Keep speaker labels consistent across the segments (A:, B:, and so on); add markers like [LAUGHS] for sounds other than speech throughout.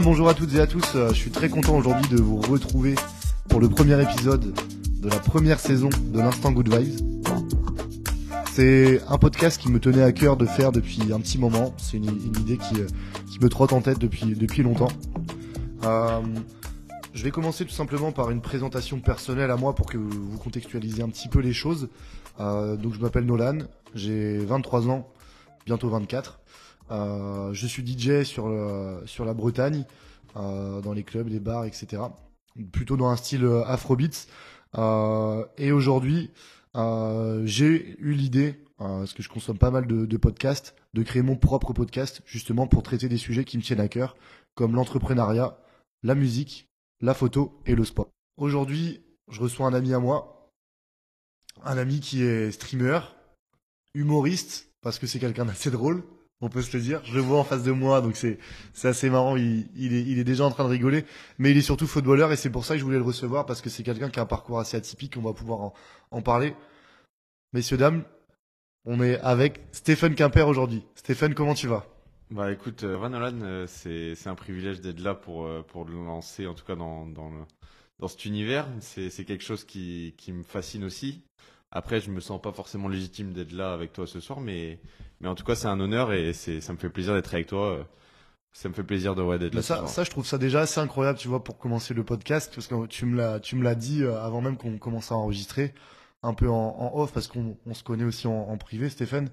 A: Bonjour à toutes et à tous. Euh, Je suis très content aujourd'hui de vous retrouver pour le premier épisode de la première saison de l'Instant Good Vibes. C'est un podcast qui me tenait à cœur de faire depuis un petit moment. C'est une, idée qui, euh, qui me trotte en tête depuis, longtemps. Euh, je vais commencer tout simplement par une présentation personnelle à moi pour que vous contextualisiez un petit peu les choses. Donc je m'appelle Nolan, j'ai 23 ans, bientôt 24. Euh, je suis DJ sur, sur la Bretagne, euh, dans les clubs, les bars, etc. Plutôt dans un style euh, afrobeats. Et aujourd'hui, j'ai eu l'idée, parce que je consomme pas mal de podcasts, de créer mon propre podcast, justement pour traiter des sujets qui me tiennent à cœur, comme l'entrepreneuriat, la musique, la photo et le sport. Aujourd'hui, je reçois un ami à moi, un ami qui est streamer, humoriste, parce que c'est quelqu'un d'assez drôle, on peut se le dire. Je le vois en face de moi, donc c'est assez marrant. Il, il, est, déjà en train de rigoler, mais il est surtout footballeur et c'est pour ça que je voulais le recevoir parce que c'est quelqu'un qui a un parcours assez atypique. On va pouvoir en, parler. Messieurs dames, on est avec Stéphane Quimper aujourd'hui. Stéphane, comment tu vas?
B: Bah écoute, euh, Van Nolan, euh, c'est un privilège d'être là pour euh, pour le lancer, en tout cas dans cet univers. C'est quelque chose qui me fascine aussi. Après, je me sens pas forcément légitime d'être là avec toi ce soir, mais mais en tout cas, c'est un honneur et c'est ça me fait plaisir d'être avec toi. Ça me fait plaisir de ouais d'être là. ce
A: ça,
B: soir.
A: ça, je trouve ça déjà assez incroyable, tu vois, pour commencer le podcast, parce que tu me l'as, tu me l'as dit euh, avant même qu'on commence à enregistrer, un peu en, en off, parce qu'on on se connaît aussi en, en privé, Stéphane.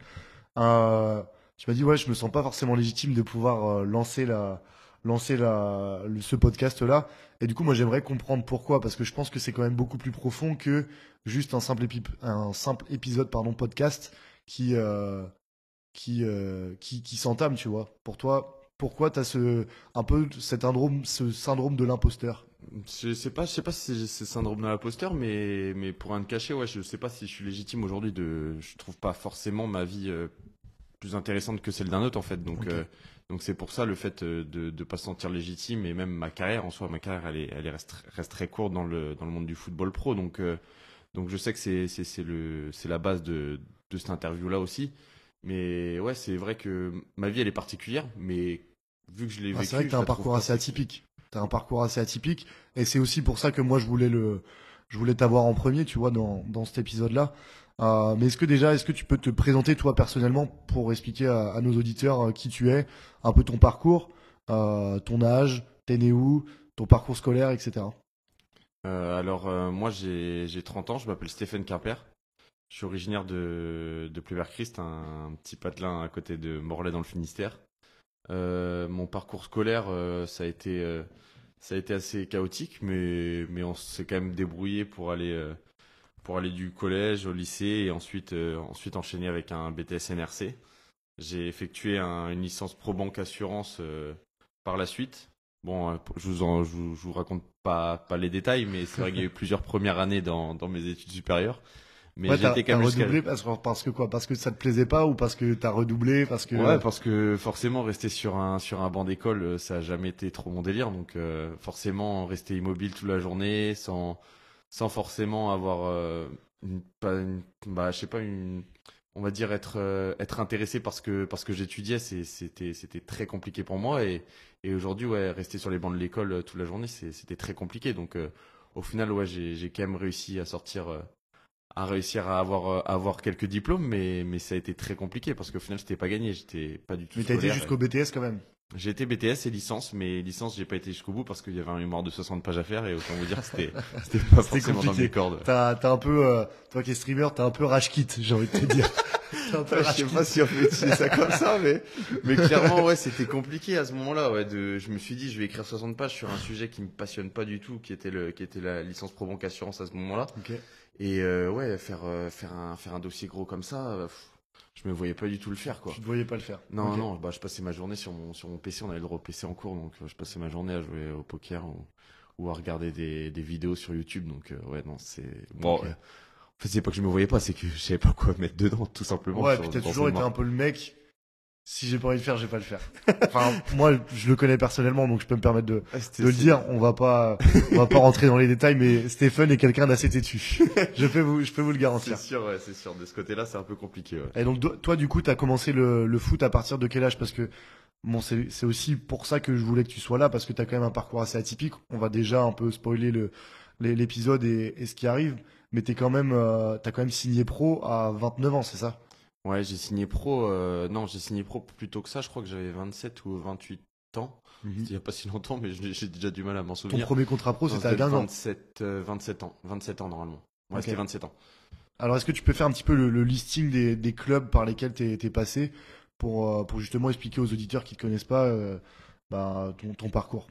A: Euh, tu m'as dit, ouais, je me sens pas forcément légitime de pouvoir euh, lancer la, lancer la, le- ce podcast-là. Et du coup, moi, j'aimerais comprendre pourquoi, parce que je pense que c'est quand même beaucoup plus profond que juste un simple, épi- un simple épisode, pardon, podcast qui, euh, qui, euh, qui, qui s'entame, tu vois. Pour toi, pourquoi t'as ce, un peu cet syndrome, ce syndrome de l'imposteur?
B: Je sais pas, je sais pas si c'est syndrome de l'imposteur, mais mais pour rien te cacher, ouais, je sais pas si je suis légitime aujourd'hui de, je trouve pas forcément ma vie euh, plus intéressante que celle d'un autre en fait. Donc euh, donc c'est pour ça le fait euh, de de pas se sentir légitime et même ma carrière en soi, ma carrière elle est elle est reste, reste très courte dans le dans le monde du football pro. Donc euh, donc je sais que c'est c'est c'est le c'est la base de de cette interview là aussi. Mais ouais, c'est vrai que ma vie elle est particulière, mais vu que je l'ai
A: Ah,
B: vécu,
A: C'est vrai que t'as un parcours assez atypique. T'as un parcours assez atypique, et c'est aussi pour ça que moi je voulais le, je voulais t'avoir en premier, tu vois, dans, dans cet épisode-là. Euh, mais est-ce que déjà, est-ce que tu peux te présenter toi personnellement pour expliquer à, nos auditeurs euh, qui tu es, un peu ton parcours, euh, ton âge, t'es né où, ton parcours scolaire, etc.
B: Alors, moi, j'ai j'ai 30 ans, je m'appelle Stéphane Quimper. Je suis originaire de, de Pleuver-Christ, un, petit patelin à côté de Morlaix dans le Finistère. Mon parcours scolaire, ça, a été, ça a été assez chaotique, mais, mais on s'est quand même débrouillé pour aller, pour aller du collège au lycée et ensuite, euh, ensuite enchaîner avec un BTS NRC. J'ai effectué un- une licence pro banque assurance euh, par la suite. Bon, euh, je vous en, je vous, je vous raconte pas, pas les détails, mais c'est vrai qu'il y a eu plusieurs premières années dans, dans mes études supérieures. Mais
A: ouais, t'as
B: quand même
A: redoublé parce, que- parce que quoi? Parce que ça te plaisait pas ou parce que t'as redoublé Parce que
B: Ouais, parce que forcément rester sur un sur un banc d'école, ça a jamais été trop mon délire. Donc euh, forcément rester immobile toute la journée, sans sans forcément avoir euh, une, pas une, bah je sais pas une, on va dire être euh, être intéressé parce que parce que j'étudiais, c'était c'était très compliqué pour moi et et aujourd'hui ouais rester sur les bancs de l'école euh, toute la journée, c'était très compliqué. Donc euh, au final ouais j'ai quand même réussi à sortir. à réussir à avoir à avoir quelques diplômes mais mais ça a été très compliqué parce qu'au final j'étais pas gagné j'étais pas du tout
A: mais t'as été jusqu'au BTS quand même.
B: J'ai été BTS et licence mais licence j'ai pas été jusqu'au bout parce qu'il y avait un mémoire de 60 pages à faire et autant vous dire que c'était [LAUGHS] c'était pas forcément dans
A: compliqué.
B: mes cordes
A: T'as t'as un peu, euh, toi qui es streamer, t'as un peu rage kit, j'ai envie de te dire. [LAUGHS] T'as un peu
B: je sais pas si on peut utiliser ça comme ça mais mais clairement ouais c'était compliqué à ce moment-là ouais de je me suis dit je vais écrire 60 pages sur un sujet qui me passionne pas du tout qui était le qui était la licence pro banque assurance à ce moment-là
A: Ok.
B: et euh, ouais faire euh, faire un faire un dossier gros comme ça pff, je me voyais pas du tout le faire quoi
A: Tu ne voyais pas le faire.
B: Non, non, bah, je passais ma journée sur mon, sur mon PC, on avait le droit au PC en cours, donc je passais ma journée à jouer au poker ou, ou à regarder des, des vidéos sur YouTube, donc euh, ouais, non, c'est... Bon, euh, en fait, c'est pas que je me voyais pas, c'est que je savais pas quoi mettre dedans, tout simplement.
A: Ouais,
B: sur-
A: puis t'as toujours
B: ce
A: été un peu le mec. Si j'ai pas envie de faire, je vais pas le faire. Enfin, moi, je le connais personnellement, donc je peux me permettre de,
B: Ah,
A: de le
B: c'est-
A: dire. On va pas, on va pas rentrer dans les détails, mais Stephen est quelqu'un d'assez têtu. Je peux vous, je peux vous le
B: C'est
A: garantir.
B: sûr, ouais, c'est sûr. De ce côté-là, c'est un peu compliqué, ouais.
A: Et donc, do- toi, du coup, t'as commencé le, le foot à partir de quel âge? Parce que Bon, c'est c'est aussi pour ça que je voulais que tu sois là, parce que tu as quand même un parcours assez atypique. On va déjà un peu spoiler le, l'épisode et, et ce qui arrive, mais t'es quand même, euh, t'as quand même signé pro à 29 ans, c'est ça?
B: Ouais, j'ai signé pro. euh, non, j'ai signé pro plus tôt que ça. Je crois que j'avais 27 ou 28 ans. C'était il y a pas si longtemps, mais j'ai déjà du mal à m'en
A: Ton
B: souvenir.
A: premier contrat pro, c'était à
B: c'était
A: Guingamp.
B: 27, euh, 27 ans. 27 ans normalement. Ouais, c'était 27 ans.
A: Alors, est-ce que tu peux faire un petit peu le, le listing des, des clubs par lesquels t'es es passé pour, euh, pour justement expliquer aux auditeurs qui te connaissent pas euh, bah, ton, ton parcours?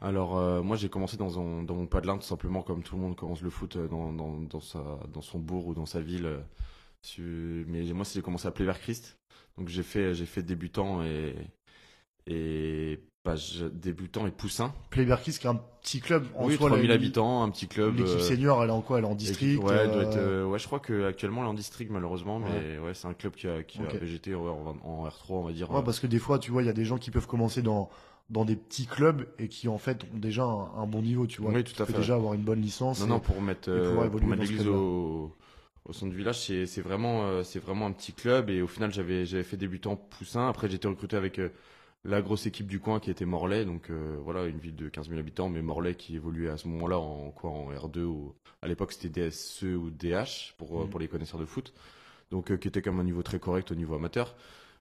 B: Alors, euh, moi, j'ai commencé dans, un- dans mon padelin, tout simplement, comme tout le monde commence le foot dans, dans, dans, sa, dans son bourg ou dans sa ville. Mais moi, j'ai commencé à Play Christ. Donc, j'ai fait, j'ai fait débutant et, et bah, je- débutant et poussin.
A: Playberkis, qui est un petit club en
B: oui,
A: soi.
B: 3000
A: la-
B: habitants, un petit club.
A: L'équipe
B: euh,
A: senior, elle est en quoi? Elle est en district
B: ouais, doit
A: euh,
B: être, euh, ouais, je crois qu'actuellement, elle est en district, malheureusement. Mais ouais, c'est un club qui a, qui a végété en, en R3, on va dire.
A: Ouais, parce que des fois, tu vois, il y a des gens qui peuvent commencer dans, dans des petits clubs et qui, en fait, ont déjà un, un bon niveau, tu vois.
B: Oui, tout à fait,
A: déjà avoir une bonne licence.
B: Non,
A: et-
B: non, pour mettre, pour mettre l'église au, au centre du village, c'est vraiment, euh, c'est vraiment un petit club. Et au final, j'avais j'avais fait débutant poussin. Après, j'ai été recruté avec euh, la grosse équipe du coin qui était Morlaix. Donc euh, voilà, une ville de 15 000 habitants, mais Morlaix qui évoluait à ce moment-là en, quoi, en R2. Ou, à l'époque, c'était DSE ou DH pour,
A: Mhm.
B: pour les connaisseurs de foot. Donc euh, qui était quand même un niveau très correct au niveau amateur.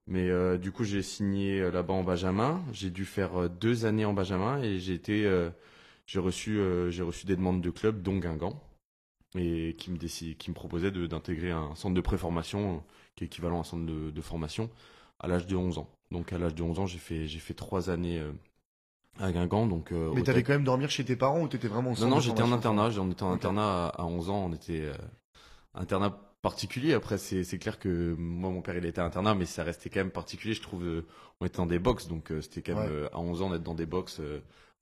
B: Mais euh, du coup, j'ai signé là-bas en Benjamin. J'ai dû faire deux années en Benjamin et j'ai été, j'ai reçu, j'ai reçu des demandes de clubs, dont Guingamp, et qui me décide, qui me proposait d'intégrer un centre de préformation euh, qui est équivalent à un centre de, de formation à l'âge de 11 ans. Donc à l'âge de 11 ans, j'ai fait, j'ai fait trois années euh, à Guingamp. Donc euh,
A: Mais t'allais quand même dormir chez tes parents ou t'étais vraiment au
B: non,
A: centre
B: non,
A: de
B: j'étais en internat. On était en internat à, à 11 ans. On était euh, internat particulier. Après, c'est clair que moi, mon père, il était internat, mais ça restait quand même particulier. Je trouve, euh, on était dans des box, donc euh, c'était quand même
A: Ouais.
B: à 11 ans d'être dans des box.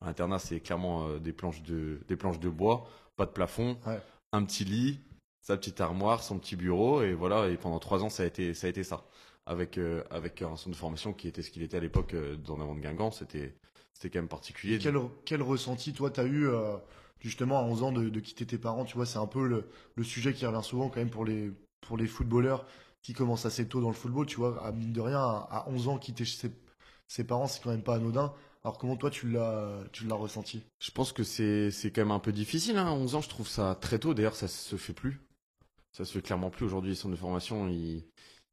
B: à internat, c'est clairement des planches de des planches de bois, pas de plafond,
A: Ouais.
B: Un petit lit, sa petite armoire, son petit bureau, et voilà. Et pendant trois ans, ça a été ça a été ça. Avec euh, avec un centre de formation qui était ce qu'il était à l'époque euh, dans avant de Guingamp, c'était c'était quand même particulier.
A: Quel, quel ressenti, toi, t'as eu euh, justement à 11 ans de, quitter tes parents? Tu vois, c'est un peu le, sujet qui revient souvent quand même pour les, pour les footballeurs qui commencent assez tôt dans le football. Tu vois, à mine de rien, à, à 11 ans, quitter ses, ses parents, c'est quand même pas anodin. Alors comment toi, tu l'as tu l'as ressenti?
B: Je pense que c'est c'est quand même un peu difficile. Hein. 11 ans, je trouve ça très tôt. D'ailleurs, ça se fait plus. Ça se fait clairement plus aujourd'hui. Les centres de formation, ils,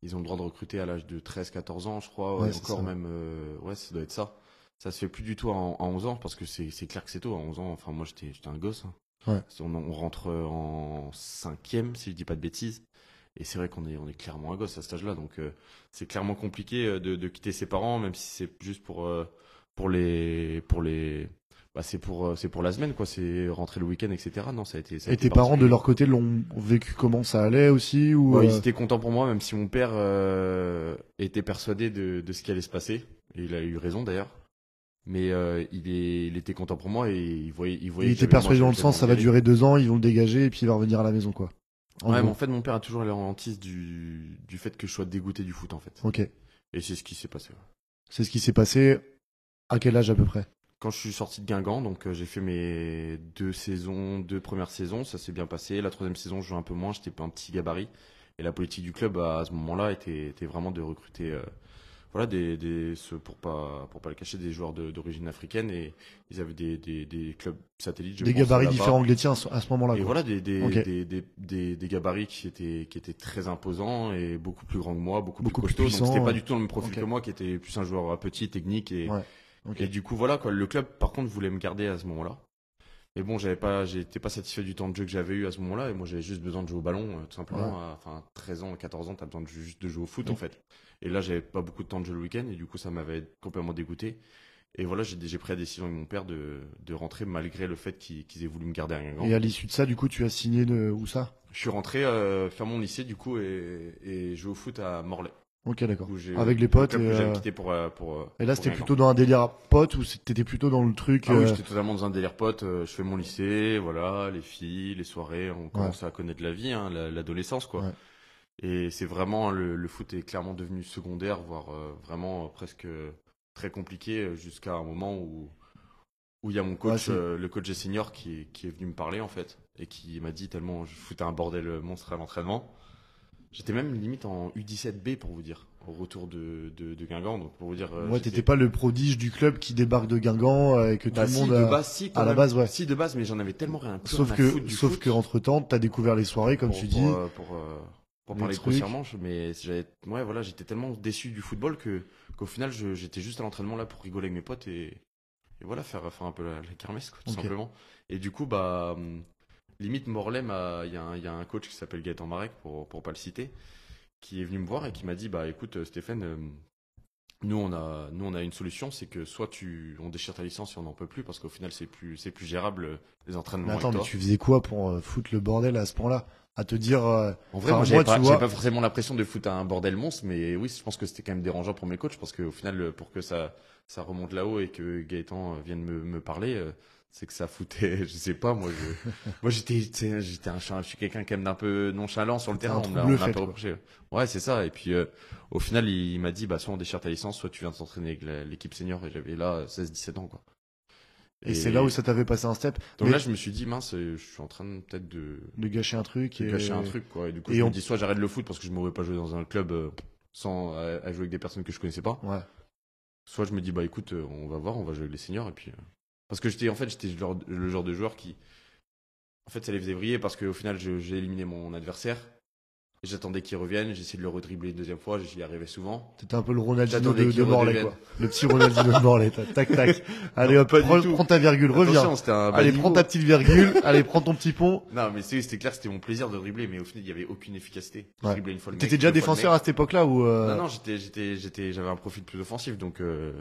B: ils ont le droit de recruter à l'âge de 13-14 ans, je crois.
A: Ouais,
B: encore
A: ça.
B: même, euh, ouais, ça doit être ça. Ça se fait plus du tout à, à 11 ans parce que c'est c'est clair que c'est tôt. À 11 ans, enfin moi j'étais j'étais un gosse. hein.
A: Ouais.
B: On, on rentre en cinquième, si je dis pas de bêtises. Et c'est vrai qu'on est, on est clairement un gosse à cet âge-là. Donc euh, c'est clairement compliqué euh, de, de quitter ses parents, même si c'est juste pour, euh, pour les. Pour les bah, c'est pour, euh, c'est pour la semaine, quoi. C'est rentrer le week-end, etc. Non, ça a été. ça a
A: Et
B: été
A: tes parents, de leur côté, l'ont vécu comment? Ça allait aussi ou
B: Ouais,
A: euh,
B: Ils étaient contents pour moi, même si mon père euh, était persuadé de, de ce qui allait se passer. Et il a eu raison d'ailleurs. Mais euh, il, est, il était content pour moi et il voyait. Il, voyait
A: il était persuadé dans le sens, ça va durer deux ans, ils vont le dégager et puis il va revenir à la maison, quoi. En.
B: Ouais, mais en fait, mon père a toujours les hantise du, du fait que je sois dégoûté du foot, en fait.
A: Ok.
B: Et c'est ce qui s'est passé. ouais.
A: C'est ce qui s'est passé. À quel âge à peu près?
B: Quand je suis sorti de Guingamp, donc euh, j'ai fait mes deux saisons, deux premières saisons, ça s'est bien passé. La troisième saison, je jouais un peu moins, j'étais pas un petit gabarit. Et la politique du club à ce moment-là était, était vraiment de recruter, euh, voilà, des, des, ceux, pour pas, pour pas le cacher, des joueurs de- d'origine africaine et ils avaient des, des, des clubs satellites. je
A: Des
B: pense,
A: gabarits différents que les tiens à ce moment-là.
B: Et
A: quoi.
B: voilà, des, gabarits qui étaient, qui étaient très imposants et beaucoup plus grands que moi, beaucoup,
A: Beaucoup plus
B: plus costauds. Donc c'était pas
A: ouais.
B: du tout le même profil que moi, qui était plus un joueur petit, technique et,
A: Ouais.
B: Et du coup, voilà, quoi. Le club, par contre, voulait me garder à ce moment-là. Mais bon, j'avais pas, j'étais pas satisfait du temps de jeu que j'avais eu à ce moment-là. Et moi, j'avais juste besoin de jouer au ballon, euh, tout simplement.
A: Ouais.
B: Enfin, 13 ans, 14 ans, t'as besoin de, juste de jouer au foot,
A: Mm.
B: en fait. Et là, j'avais pas beaucoup de temps de jeu le week-end. Et du coup, ça m'avait complètement dégoûté. Et voilà, j'ai pris la décision avec mon père de, de rentrer malgré le fait qu'ils qu'ils aient voulu me garder à Guingamp.
A: Et à l'issue de ça, du coup, tu as signé de où ça?
B: Je suis rentré euh, faire mon lycée, du coup, et, et jouer au foot à Morlaix.
A: Ok, d'accord. Avec les
B: le
A: potes. Et, euh,
B: quitté pour, euh, pour, euh,
A: et là, c'était plutôt dans un délire pote ou t'étais plutôt dans le truc.
B: Ah oui, j'étais totalement dans un délire pote. je fais mon lycée, voilà, les filles, les soirées, on commence à connaître la vie, hein, la- l'adolescence, quoi.
A: Ouais.
B: Et c'est vraiment le, le foot est clairement devenu secondaire, voire euh, vraiment presque très compliqué jusqu'à un moment où où il y a mon coach, euh, le coach des seniors, qui, est- qui est venu me parler en fait et qui m'a dit tellement je foutais un bordel monstre à l'entraînement. J'étais même limite en U17B pour vous dire. au retour de, de, de Guingamp. Donc pour vous dire, euh,
A: Ouais, t'étais pas le prodige du club qui débarque de Guingamp euh, et que tout
B: Bah,
A: le
B: si,
A: monde
B: de
A: a-
B: base, si,
A: à la base, ouais.
B: Si, de base, mais j'en avais tellement rien,
A: Sauf
B: rien à
A: que,
B: foutre du
A: sauf
B: foot
A: que entre temps, t'as découvert les soirées, comme
B: pour,
A: tu
B: pour,
A: dis.
B: pour, euh, pour
A: Les
B: parler grossièrement, mais j'avais, ouais, voilà, j'étais tellement déçu du football que, qu'au final, j'étais juste à l'entraînement là pour rigoler avec mes potes et, et voilà, faire, faire un peu la, la kermesse, quoi, tout simplement. Et du coup, bah, hum, limite, Morlaix m'a, il y, a un- il y a un coach qui s'appelle Gaëtan Marek, pour, pour pas le citer, qui est venu me voir et qui m'a dit, bah, écoute, euh, Stéphane, euh, nous on a, nous on a une solution, c'est que soit tu, on déchire ta licence et on n'en peut plus parce qu'au final c'est plus, c'est plus gérable euh, les entraînements.
A: Mais
B: avec
A: attends, mais tu faisais quoi pour euh, foutre le bordel à ce point-là? À te dire, euh,
B: En vrai, moi, j'avais pas,
A: vois-
B: pas forcément l'impression de foutre un bordel monstre, mais oui, je pense que c'était quand même dérangeant pour mes coachs parce qu'au final, euh, pour que ça, ça remonte là-haut et que Gaëtan euh, vienne me, me parler, euh, c'est que ça foutait, [LAUGHS] je sais pas, moi, je, moi, j'étais, j'étais un, je suis quelqu'un quand même d'un peu nonchalant sur le terrain,
A: un
B: on me l'a- un
A: quoi.
B: reproché. Ouais, c'est ça. Et puis, euh, au final, il, il m'a dit, bah, soit on déchire ta licence, soit tu viens t'entraîner avec l'équipe senior et j'avais là 16-17 ans, quoi.
A: et, c'est là où ça t'avait passé un step
B: Donc
A: mais-
B: là, je me suis dit, mince, euh, je suis en train de- peut-être de,
A: de gâcher un truc.
B: de
A: et...
B: gâcher un truc quoi et du coup
A: et
B: je
A: on-
B: me dis soit j'arrête le foot parce que je m'aurais pas joué dans un club euh, sans à, à jouer avec des personnes que je connaissais pas
A: Ouais.
B: soit je me dis bah écoute on va voir on va jouer avec les seniors et puis euh, parce que j'étais en fait j'étais le genre, de joueur qui en fait ça les faisait briller parce qu'au final j'ai éliminé mon adversaire j'attendais qu'il revienne j'essayais de le redribbler une deuxième fois j'y arrivais souvent
A: T'étais un peu le Ronaldinho de, de Morlaix, quoi. Le petit Ronaldinho de Morlaix. Tac, tac. [LAUGHS] Allez hop, prends, ta virgule, reviens.
B: Attention, un
A: Allez, prends ta petite virgule. [LAUGHS] Allez, prends ton petit pont.
B: non mais c'était clair c'était mon plaisir de dribbler mais au final il y avait aucune efficacité je
A: Ouais.
B: une fois le
A: T'étais déjà défenseur à cette époque-là ou euh,
B: non non j'étais j'étais j'étais j'avais un profil plus offensif donc euh,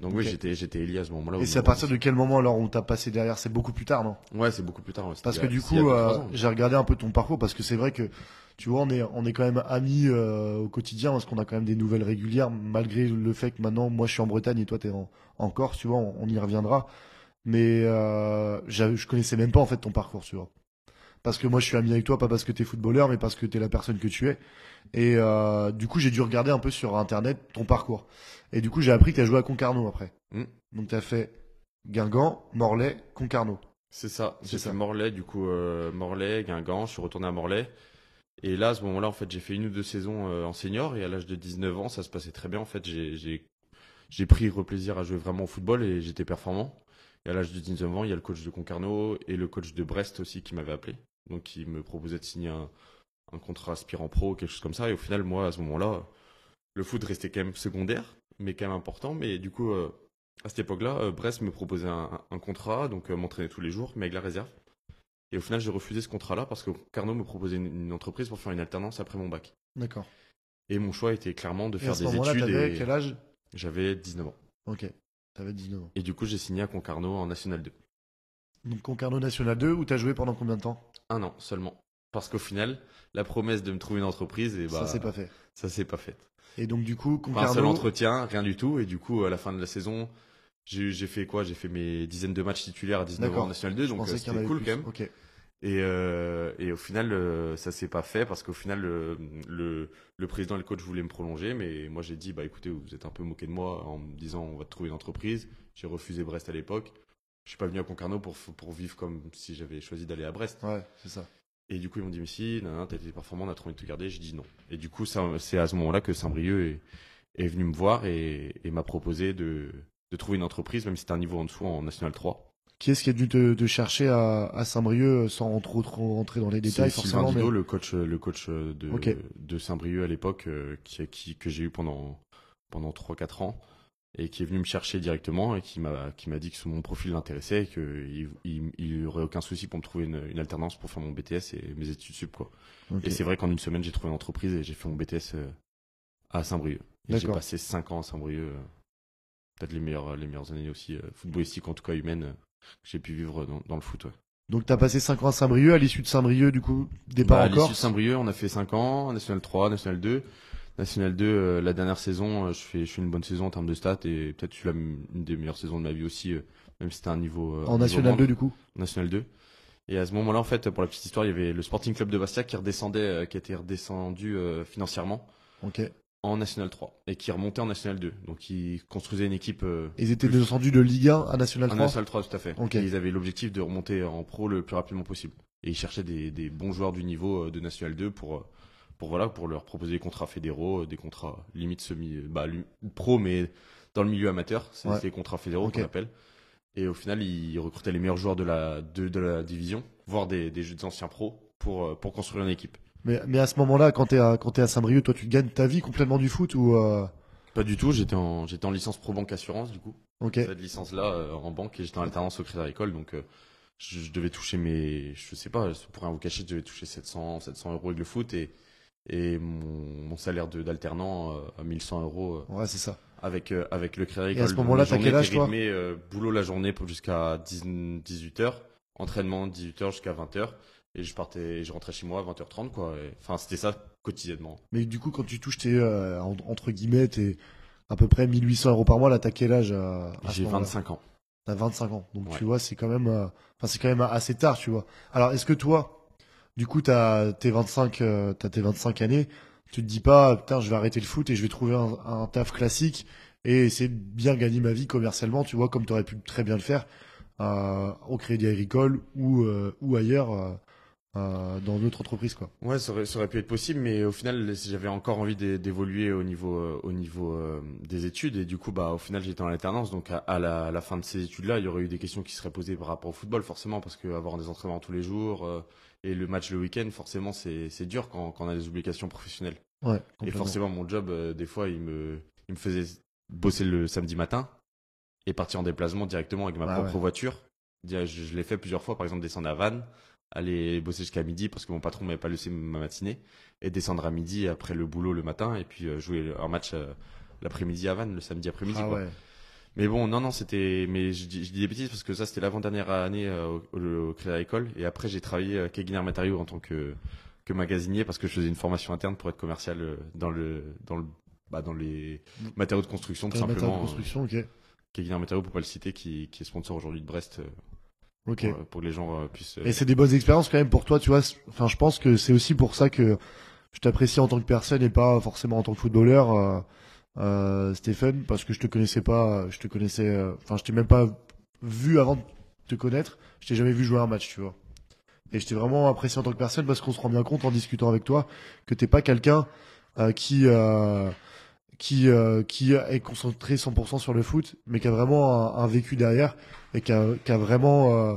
B: donc oui j'étais j'étais Eli à ce moment-là
A: Et c'est à partir de quel moment alors on t'a passé derrière? C'est beaucoup plus tard, non?
B: Ouais, c'est beaucoup plus tard. ouais.
A: Parce que du coup, euh, j'ai regardé un peu ton parcours parce que c'est vrai que tu vois, on est on est quand même amis euh, au quotidien parce qu'on a quand même des nouvelles régulières malgré le fait que maintenant moi je suis en Bretagne et toi t'es en, en Corse, tu vois, on, on y reviendra. Mais euh, je connaissais même pas en fait ton parcours, tu vois. Parce que moi je suis ami avec toi pas parce que t'es footballeur mais parce que t'es la personne que tu es. Et euh, du coup j'ai dû regarder un peu sur internet ton parcours. Et du coup j'ai appris que t'as joué à Concarneau après.
B: Mm.
A: Donc t'as fait Guingamp, Morlaix, Concarneau.
B: C'est ça.
A: C'est
B: J'ai
A: ça.
B: fait Morlaix, du coup, euh, Morlaix, Guingamp, je suis retourné à Morlaix. Et là, à ce moment-là, en fait, j'ai fait une ou deux saisons euh, en senior et à l'âge de 19 ans, ça se passait très bien. En fait, j'ai, pris plaisir à jouer vraiment au football et j'étais performant. Et à l'âge de 19 ans, il y a le coach de Concarneau et le coach de Brest aussi qui m'avait appelé. Donc, qui me proposait de signer un, un contrat aspirant pro, quelque chose comme ça. Et au final, moi, à ce moment-là, le foot restait quand même secondaire, mais quand même important. Mais du coup, euh, à cette époque-là, euh, Brest me proposait un, un contrat, donc m'entraîner tous les jours, mais avec la réserve. Et au final, j'ai refusé ce contrat-là parce que Carnot me proposait une, une entreprise pour faire une alternance après mon bac.
A: D'accord.
B: Et mon choix était clairement de
A: Et à
B: faire
A: ce
B: des études.
A: t'avais
B: Et
A: quel âge?
B: j'avais 19 ans.
A: Ok. T'avais 19 ans.
B: Et du coup, j'ai signé à Concarneau en National 2.
A: Donc Concarneau National 2, où t'as joué pendant combien de temps?
B: Un an seulement. Parce qu'au final, la promesse de me trouver une entreprise, et bah,
A: Ça s'est pas fait.
B: ça s'est pas fait.
A: Et donc du coup,
B: Pas un seul
A: Concarneau,
B: entretien, rien du tout. Et du coup, à la fin de la saison, j'ai fait quoi? J'ai fait mes dizaines de matchs titulaires à 19 ans
A: D'accord.
B: en National 2,
A: je
B: donc euh, c'était cool
A: plus.
B: quand même. Et, euh, et au final, euh, ça s'est pas fait parce qu'au final, le, le, le président et le coach voulaient me prolonger, mais moi j'ai dit, bah écoutez, vous êtes un peu moqué de moi en me disant, on va te trouver une entreprise. J'ai refusé Brest à l'époque. Je suis pas venu à Concarneau pour, pour vivre comme si j'avais choisi d'aller à Brest.
A: Ouais, c'est ça.
B: Et du coup, ils m'ont dit, mais si, non, non, t'as été performant, on a trop envie de te garder. J'ai dit non. Et du coup, c'est à ce moment-là que Saint-Brieuc est, est venu me voir et, et m'a proposé de, de trouver une entreprise, même si c'était un niveau en dessous en National 3.
A: Qui est-ce qui est venu te, te chercher à, à Saint-Brieuc sans trop, trop rentrer dans les détails
B: C'est
A: forcément
B: Sylvain Didot,
A: mais...
B: le coach, le coach de,
A: Ok.
B: de Saint-Brieuc à l'époque, euh, qui, qui, que j'ai eu pendant, pendant 3-4 ans, et qui est venu me chercher directement et qui m'a, qui m'a dit que mon profil l'intéressait et qu'il il, il aurait aucun souci pour me trouver une, une alternance pour faire mon BTS et mes études sup, quoi. Et c'est vrai qu'en une semaine, j'ai trouvé une entreprise et j'ai fait mon BTS euh, à Saint-Brieuc. J'ai passé 5 ans à Saint-Brieuc, euh, peut-être les meilleures, les meilleures années aussi, euh, footballistiques, en tout cas humaines, euh, que j'ai pu vivre dans, dans le foot, ouais.
A: Donc t'as passé 5 ans à Saint-Brieuc, à l'issue de Saint-Brieuc, du coup, départ
B: Bah, à l'issue de. Saint-Brieuc, on a fait 5 ans, National 3, National 2. National 2, euh, la dernière saison, euh, je fais, je fais une bonne saison en termes de stats et peut-être je suis la, une des meilleures saisons de ma vie aussi, euh, même si c'était un niveau. euh,
A: En National
B: moindre.
A: 2, du coup.
B: National 2. Et à ce moment-là, en fait, pour la petite histoire, il y avait le Sporting Club de Bastia qui redescendait, euh, qui était redescendu euh, financièrement
A: Ok.
B: En National 3 et qui remontait en National 2. Donc ils construisaient une équipe euh,
A: Ils étaient descendus de Ligue 1 à National
B: en
A: 3.
B: National 3 tout à fait. Et ils avaient l'objectif de remonter en pro le plus rapidement possible. Et ils cherchaient des, des bons joueurs du niveau euh, de National 2 pour, euh, pour voilà, pour leur proposer des contrats fédéraux, des contrats limite semi, bah, pro, mais dans le milieu amateur, c'est
A: Ouais.
B: des contrats fédéraux qu'on appelle. Et au final, ils recrutaient les meilleurs joueurs de la de, de la division, voire des des des anciens pros pour pour construire une équipe.
A: Mais, mais à ce moment-là, quand t'es à, quand t'es à Saint-Brieuc, toi, tu gagnes ta vie complètement du foot ou euh,
B: Pas du tout. J'étais en j'étais en licence pro banque assurance du coup.
A: Ok.
B: cette licence là en banque et j'étais en alternance au Crédit Agricole donc euh, je, je devais toucher mes je sais pas pour rien vous cacher je devais toucher 700 700 euros avec le foot et et mon, mon salaire de- d'alternant euh, à 1100 euros euh,
A: Ouais, c'est ça.
B: avec euh, avec le Crédit
A: Et à ce moment-là, t'as quel âge, toi?
B: euh, boulot la journée jusqu'à 18 h entraînement 18 h jusqu'à 20 h et je partais je rentrais chez moi à 20h30 quoi Et- enfin c'était ça quotidiennement
A: Mais du coup, quand tu touches tes, euh, en- entre guillemets, tes à peu près 1800 euros par mois, là, t'as quel âge euh, à
B: j'ai
A: moment-là
B: 25 ans
A: T'as 25 ans. Donc
B: Ouais.
A: tu vois, c'est quand même, euh, enfin c'est quand même assez tard, tu vois. Alors est-ce que toi, du coup, t'as tes 25, euh, t'as tes 25 années, tu te dis pas, putain, je vais arrêter le foot et je vais trouver un, un taf classique et essayer de bien gagner ma vie commercialement, tu vois, comme t'aurais pu très bien le faire euh, au Crédit Agricole ou euh, ou ailleurs euh, dans d'autres entreprises, quoi.
B: Ouais, ça aurait, ça aurait pu être possible, mais au final, j'avais encore envie d'é- d'évoluer au niveau, euh, au niveau euh, des études, et du coup, bah, au final, j'étais en alternance, donc à, à la, à la fin de ces études-là, il y aurait eu des questions qui seraient posées par rapport au football, forcément, parce que avoir des entraînements tous les jours et le match le week-end, forcément, c'est dur quand, quand on a des obligations professionnelles.
A: Ouais.
B: Et forcément, mon job, des fois, il me, il me faisait bosser le samedi matin et partir en déplacement directement avec ma
A: Ah
B: propre
A: ouais.
B: voiture. Je l'ai fait plusieurs fois, par exemple, descendre à Vannes, aller bosser jusqu'à midi parce que mon patron m'avait pas laissé ma matinée, et descendre à midi après le boulot le matin, et puis euh, jouer un match euh, l'après-midi à Vannes, le samedi après-midi.
A: Ah ouais.
B: Mais bon, non, non, c'était. Mais je dis, je dis des bêtises parce que ça, c'était l'avant-dernière année euh, au, au, au Crédit Agricole. Et après, j'ai travaillé à Keguiner Matériaux en tant que, que magasinier parce que je faisais une formation interne pour être commercial dans, le, dans, le, bah, dans les matériaux de construction, tout simplement.
A: de construction, ok.
B: Keguiner Matériaux, pour pas le citer, qui, qui est sponsor aujourd'hui de Brest euh,
A: Ok.
B: pour, pour que les gens euh, puissent. euh,
A: Et c'est des bonnes expériences quand même pour toi, tu vois. Enfin, je pense que c'est aussi pour ça que je t'apprécie en tant que personne et pas forcément en tant que footballeur, euh, euh, Stéphane, parce que je te connaissais pas, je te connaissais, euh, enfin, je t'ai même pas vu avant de te connaître. Je t'ai jamais vu jouer un match, tu vois. Et je t'ai vraiment apprécié en tant que personne parce qu'on se rend bien compte en discutant avec toi que t'es pas quelqu'un euh, qui euh, qui euh, qui est concentré 100% sur le foot, mais qui a vraiment un, vécu derrière et qui a, vraiment euh,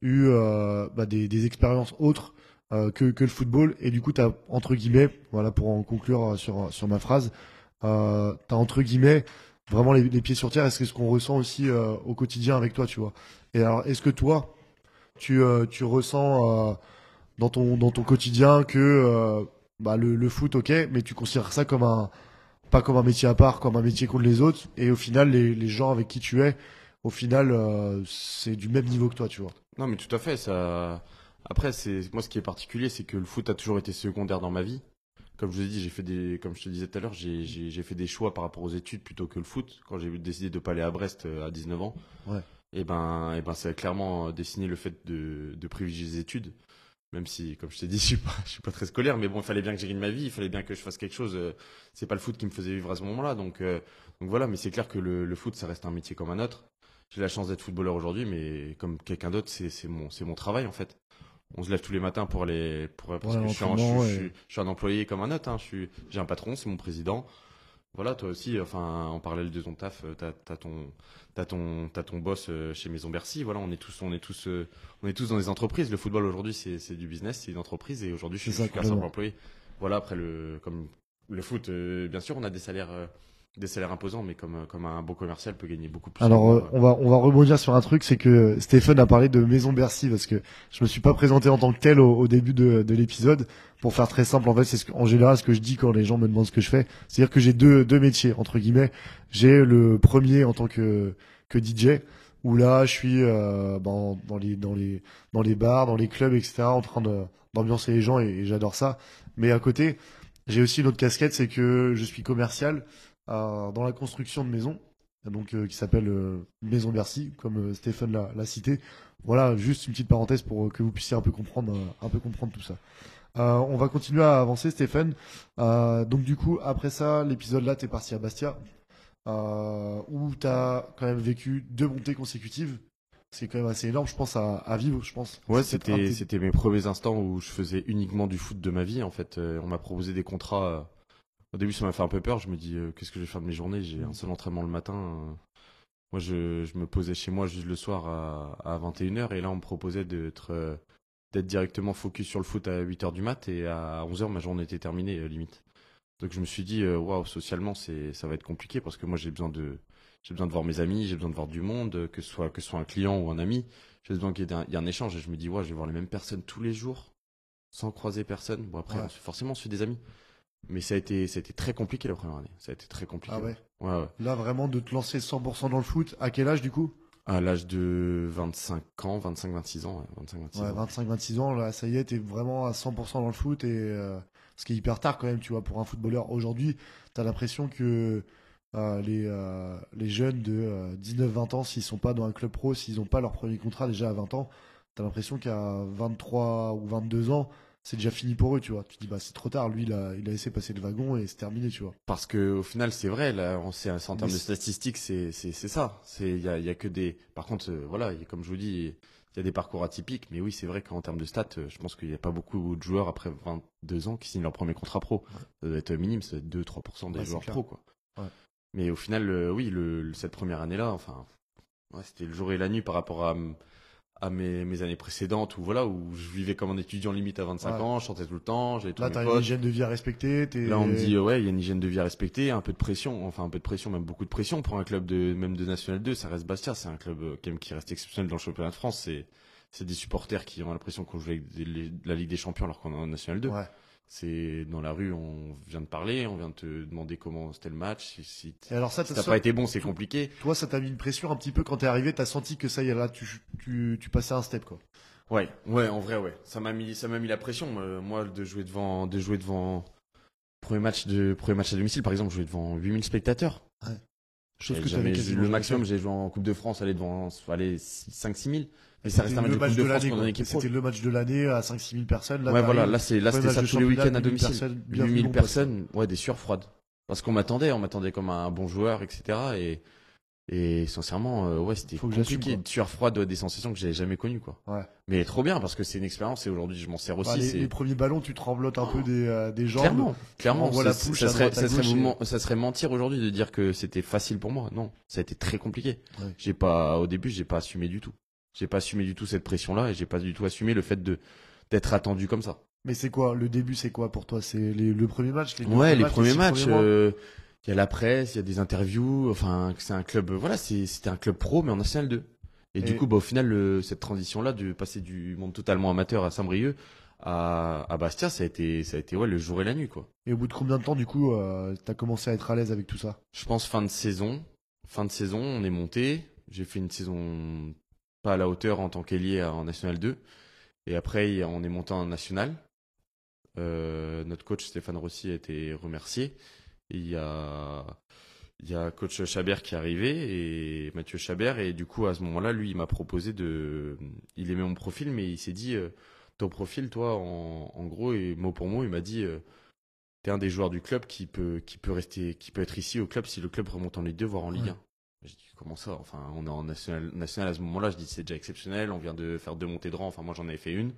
A: eu euh, bah, des, expériences autres que, que le football. Et du coup, tu as, entre guillemets, voilà, pour en conclure sur, sur ma phrase, euh, tu as, entre guillemets, vraiment les, pieds sur terre. Et c'est ce qu'on ressent aussi au quotidien avec toi, tu vois. Et alors, est-ce que toi, tu, tu ressens dans, ton, dans ton quotidien que bah, le, le foot, ok, mais tu considères ça comme un pas comme un métier à part, comme un métier contre les autres, et au final, les, les gens avec qui tu es, au final, euh, c'est du même niveau que toi, tu vois.
B: Non, mais tout à fait. Ça. Après, c'est moi ce qui est particulier, c'est que le foot a toujours été secondaire dans ma vie. Comme je vous ai dit, j'ai fait des, comme je te disais tout à l'heure, j'ai fait des choix par rapport aux études plutôt que le foot. Quand j'ai décidé de pas aller à Brest euh, à 19 ans,
A: Ouais.
B: et ben, et ben, ça a clairement dessiné le fait de, de privilégier les études. Même si, comme je t'ai dit, [LAUGHS] je suis pas, je suis pas très scolaire, mais bon, il fallait bien que je gagne ma vie, il fallait bien que je fasse quelque chose. euh, C'est pas le foot qui me faisait vivre à ce moment-là, donc, euh, donc voilà. Mais c'est clair que le, le foot, ça reste un métier comme un autre. J'ai la chance d'être footballeur aujourd'hui, mais comme quelqu'un d'autre, c'est mon, travail en fait. On se lève tous les matins pour aller, pour, parce que je suis, un, je, je je suis un employé comme un autre. Hein. Je suis, j'ai un patron, c'est mon président. Voilà, toi aussi, enfin, en parallèle de ton taf, euh, t'as, t'as ton, boss euh, chez Maison Bercy. Voilà, on est tous, on est tous, euh, on est tous dans des entreprises. Le football aujourd'hui, c'est, du business, c'est une entreprise, et aujourd'hui, je suis, je
A: complètement.
B: simple employé. Voilà, après le, comme le foot, bien sûr, on a des salaires, des salaires imposants, mais comme, euh, comme un bon commercial peut gagner beaucoup plus.
A: Alors, euh, on va on va rebondir sur un truc, c'est que Stéphane a parlé de Maison Bercy parce que je me suis pas présenté en tant que tel au, au début de, de l'épisode. Pour faire très simple, en fait, c'est ce en général ce que je dis quand les gens me demandent ce que je fais, c'est-à-dire que j'ai deux deux métiers entre guillemets. J'ai le premier en tant que que DJ où là je suis euh, ben, dans les dans les dans les bars, dans les clubs, etc. en train d'ambiancer les gens et, et j'adore ça. Mais à côté, j'ai aussi une autre casquette, c'est que je suis commercial dans la construction de maisons donc euh, qui s'appelle euh, Maison Bercy, comme euh, Stéphane l'a cité. Voilà, juste une petite parenthèse pour que vous puissiez un peu comprendre, un peu comprendre tout ça. Euh, on va continuer à avancer, Stéphane. Euh, donc du coup, après ça, l'épisode là, t'es parti à Bastia, euh, où t'as quand même vécu deux montées consécutives. c'est quand même assez énorme, je pense, à, à vivre, je pense.
B: Ouais, c'était c'était mes premiers instants où je faisais uniquement du foot de ma vie. En fait, on m'a proposé des contrats. Au début, ça m'a fait un peu peur. Je me dis, euh, qu'est-ce que je vais faire de mes journées? J'ai un seul entraînement le matin. euh. Moi, je, je me posais chez moi juste le soir à, à 21h et là, on me proposait d'être euh, d'être directement focus sur le foot à 8h du mat et à 11h, ma journée était terminée, limite. Donc, je me suis dit, waouh, socialement, ça va être compliqué parce que moi, j'ai besoin de j'ai besoin de voir mes amis, j'ai besoin de voir du monde, que ce soit que ce soit un client ou un ami. J'ai besoin qu'il y ait un, il y ait un échange et je me dis, ouais, je vais voir les mêmes personnes tous les jours sans croiser personne. Bon, après,
A: Ouais.
B: on se- forcément, on se fait des amis. Mais ça a été, ça a été très compliqué la première année. Ça a été très compliqué.
A: Ah ouais.
B: Ouais, ouais.
A: Là, vraiment, de te lancer 100% dans le foot, à quel âge du coup?
B: À l'âge de 25 ans, 25-26 ans, ouais, 25-26
A: Ouais,
B: ans.
A: 25-26 ans, là, ça y est, t'es vraiment à 100% dans le foot et euh, ce qui est hyper tard quand même, tu vois, pour un footballeur. Aujourd'hui, t'as l'impression que euh, les, euh, les jeunes de euh, 19-20 ans, s'ils sont pas dans un club pro, s'ils n'ont pas leur premier contrat déjà à 20 ans, t'as l'impression qu'à 23 ou 22 ans, c'est déjà fini pour eux, tu vois. Tu te dis, bah, c'est trop tard, lui, il a, il a laissé passer le wagon et c'est terminé, tu vois.
B: Parce que au final, c'est vrai. Là, on sait, en termes de statistiques, c'est, c'est, c'est ça. C'est, il y a, il y a que des. Par contre, euh, voilà, il y a- comme je vous dis, il y a des parcours atypiques. Mais oui, c'est vrai qu'en termes de stats, euh, je pense qu'il n'y a pas beaucoup de joueurs après 22 ans qui signent leur premier contrat pro. Ça doit être minime, ça doit être 2-3% des
A: Ouais,
B: joueurs pro, quoi.
A: Ouais.
B: Mais au final, euh, oui, le, le- cette première année-là, enfin, ouais, c'était le jour et la nuit par rapport à, à mes, mes années précédentes où voilà, où je vivais comme un étudiant limite à 25
A: Ouais.
B: ans, je chantais tout le temps, j'avais
A: Là, t'as une hygiène de vie à respecter. t'es-
B: Là, on me dit, euh, ouais, il y a une hygiène de vie à respecter, un peu de pression, enfin un peu de pression, même beaucoup de pression pour un club de même de National 2. Ça reste Bastia, c'est un club euh, quand même qui reste exceptionnel dans le championnat de France. C'est c'est des supporters qui ont l'impression qu'on joue avec des- les- la Ligue des Champions alors qu'on est en National 2.
A: Ouais.
B: C'est dans la rue, on vient de parler, on vient de te demander comment c'était le match. Si, si
A: Et alors ça,
B: si
A: t'as
B: t'as pas été bon, c'est compliqué.
A: Toi, ça t'a mis une pression un petit peu quand t'es arrivé, t'as senti que ça y est, là, tu, tu, tu passais un step, quoi.
B: Ouais, ouais, en vrai, ouais. Ça m'a mis, ça m'a mis la pression. euh, moi, de jouer devant, de jouer devant premier match de premier match à domicile, par exemple, jouer devant 8000 spectateurs.
A: Ouais. Chose que
B: jamais- le maximum, j'ai joué en Coupe de France, aller devant, aller 5 6 000. Ça reste un match de Coupe France une équipe.
A: C'était le match de l'année à 5-6 000 personnes. Là,
B: Ouais, voilà, là, c'est, là, c'était ça
A: match de
B: tous les week-ends à
A: 8000
B: domicile.
A: personnes, bienvenue,
B: 8000
A: mon pote.
B: personnes, ouais, des sueurs froides. Parce qu'on m'attendait, on m'attendait comme un bon joueur, etc. Et, et sincèrement, euh, ouais, c'était compliqué.
A: quoi.
B: Sueur froide, ouais, des sensations que j'avais jamais connues, quoi.
A: Ouais.
B: Mais trop bien, parce que c'est une expérience et aujourd'hui, je m'en sers aussi.
A: Bah, les, premiers ballons, tu tremblotes un peu des, euh, des jambes.
B: Clairement, clairement, ça,
A: pouche
B: ça serait, ça, serait ça serait mentir aujourd'hui de dire que c'était facile pour moi. Non, ça a été très compliqué.
A: Ouais.
B: J'ai pas, au début, j'ai pas assumé du tout. J'ai pas assumé du tout cette pression-là et j'ai pas du tout assumé le fait de d'être attendu comme ça.
A: Mais c'est quoi? Le début, c'est quoi pour toi? C'est le premier match les
B: ouais, les premiers matchs, euh, il y a la presse, il y a des interviews. Enfin, c'est un club, voilà, c'est- c'était un club pro mais en National 2. Et, du
A: Et-
B: coup, bah, au final, le- cette transition-là de passer du monde totalement amateur à Saint-Brieuc à, à Bastia, ça a été, ça a été ouais, le jour et la nuit, quoi.
A: Et au bout de combien de temps, du coup, euh, t'as commencé à être à l'aise avec tout ça?
B: Je pense fin de saison. Fin de saison, on est monté. J'ai fait une saison pas à la hauteur en tant qu'ailier en National 2. Et après, on est monté en National. Euh, notre coach Stéphane Rossi a été remercié. Il y a, coach Chabert qui est arrivé et Mathieu Chabert. Et du coup, à ce moment-là, lui, il m'a proposé de. Il aimait mon profil, mais il s'est dit euh, ton profil, toi, en, gros, et mot pour mot, il m'a dit. euh, T'es un des joueurs du club qui peut, rester, qui peut être ici au club si le club remonte en Ligue 2, voire en Ligue
A: Ouais.
B: 1. J'ai dit, comment ça? Enfin, on est en national, national à ce moment-là. Je dis, c'est déjà exceptionnel. On vient de faire deux montées de rang. Enfin, moi, j'en avais fait une.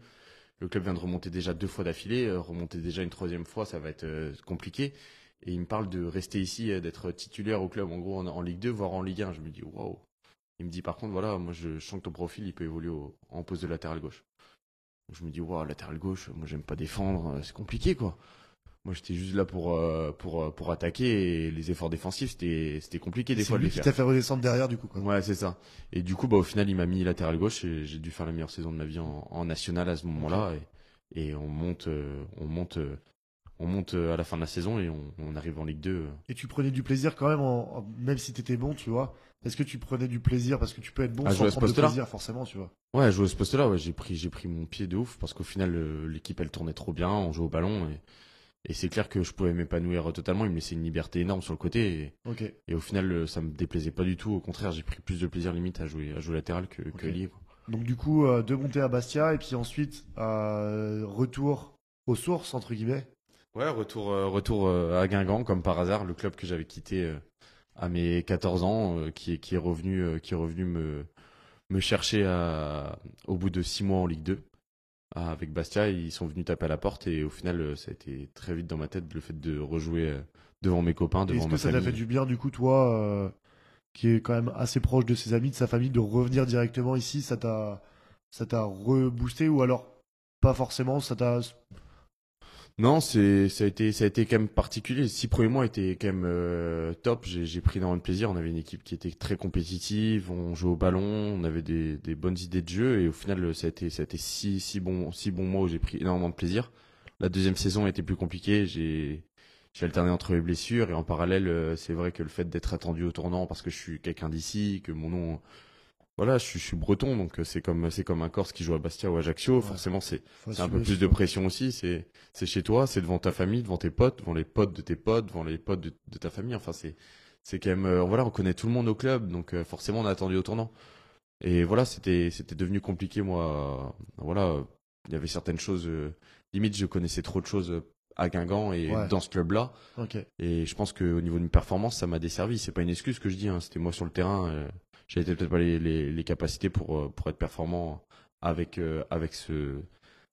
B: Le club vient de remonter déjà deux fois d'affilée. euh, remonter déjà une troisième fois, ça va être euh, compliqué. Et il me parle de rester ici, euh, d'être titulaire au club, en gros, en, Ligue 2, voire en Ligue 1. Je me dis, waouh. Il me dit, par contre, voilà, moi, je, je sens que ton profil, il peut évoluer en poste de latéral gauche. Je me dis, waouh, latéral gauche, moi, j'aime pas défendre. C'est compliqué, quoi. Moi, j'étais juste là pour, euh, pour, euh, pour attaquer et les efforts défensifs, c'était, c'était compliqué des
A: C'est
B: fois de
A: lui
B: les
A: qui
B: faire.
A: t'a fait redescendre derrière, du coup. Quoi.
B: Ouais, c'est ça. Et du coup, bah, au final, il m'a mis latéral gauche et j'ai dû faire la meilleure saison de ma vie en, en national à ce moment-là. Et, et on monte, euh, on monte, euh, on monte à la fin de la saison et on, on arrive en Ligue 2. euh.
A: Et tu prenais du plaisir quand même, en, en- même si t'étais bon, tu vois. Est-ce que tu prenais du plaisir Parce que tu peux être bon
B: À
A: sans
B: jouer à ce
A: prendre de plaisir, forcément, tu vois?
B: Ouais, jouer à ce poste-là, ouais, j'ai pris, j'ai pris mon pied de ouf parce qu'au final, l'équipe, elle tournait trop bien, on jouait au ballon et, et c'est clair que je pouvais m'épanouir totalement. Il me laissait une liberté énorme sur le côté et, au final, euh, ça me déplaisait pas du tout. Au contraire, j'ai pris plus de plaisir limite à jouer, à jouer latéral que, quoi.
A: Donc du coup, euh, de monter à Bastia et puis ensuite euh, retour aux sources entre guillemets.
B: Ouais, retour, euh, retour à Guingamp, comme par hasard, le club que j'avais quitté à mes 14 ans, qui, est, qui est revenu, qui est revenu me, me chercher à, au bout de six mois en Ligue 2 avec Bastia. Ils sont venus taper à la porte et au final, ça a été très vite dans ma tête le fait de rejouer devant mes copains, devant
A: Est-ce
B: ma
A: que ça t'a fait du bien, du coup, toi, euh, qui est quand même assez proche de ses amis, de sa famille, de revenir directement ici Ça t'a, ça t'a reboosté ou alors pas forcément Ça t'a.
B: Non, c'est ça a été ça a été quand même particulier. Les six premiers mois étaient quand même euh, top. J'ai pris énormément de plaisir. On avait une équipe qui était très compétitive. On jouait au ballon. On avait des, des bonnes idées de jeu et au final ça a été ça a été six six bons six bons mois où j'ai pris énormément de plaisir. La deuxième saison a été plus compliquée. J'ai j'ai alterné entre les blessures et en parallèle, euh, c'est vrai que le fait d'être attendu au tournant parce que je suis quelqu'un d'ici, que mon nom, voilà, je suis, je suis breton, donc euh, c'est comme c'est comme un Corse qui joue à Bastia ou à Ajaccio.
A: Ouais.
B: Forcément, c'est un peu plus de pression aussi. C'est c'est chez toi, c'est devant ta famille, devant tes potes, devant les potes de tes potes, devant les potes de, de ta famille. Enfin, c'est c'est quand même euh, voilà, on connaît tout le monde au club, donc euh, forcément on a attendu au tournant. Et voilà, c'était c'était devenu compliqué moi. voilà, il y avait certaines choses. euh, limite, je connaissais trop de choses à Guingamp et
A: Ouais.
B: dans ce club-là. Et je pense qu'au niveau de mes performances, ça m'a desservi. C'est pas une excuse que je dis. Hein. C'était moi sur le terrain. J'avais peut-être pas les, les, les capacités pour euh, pour être performant avec euh, avec ce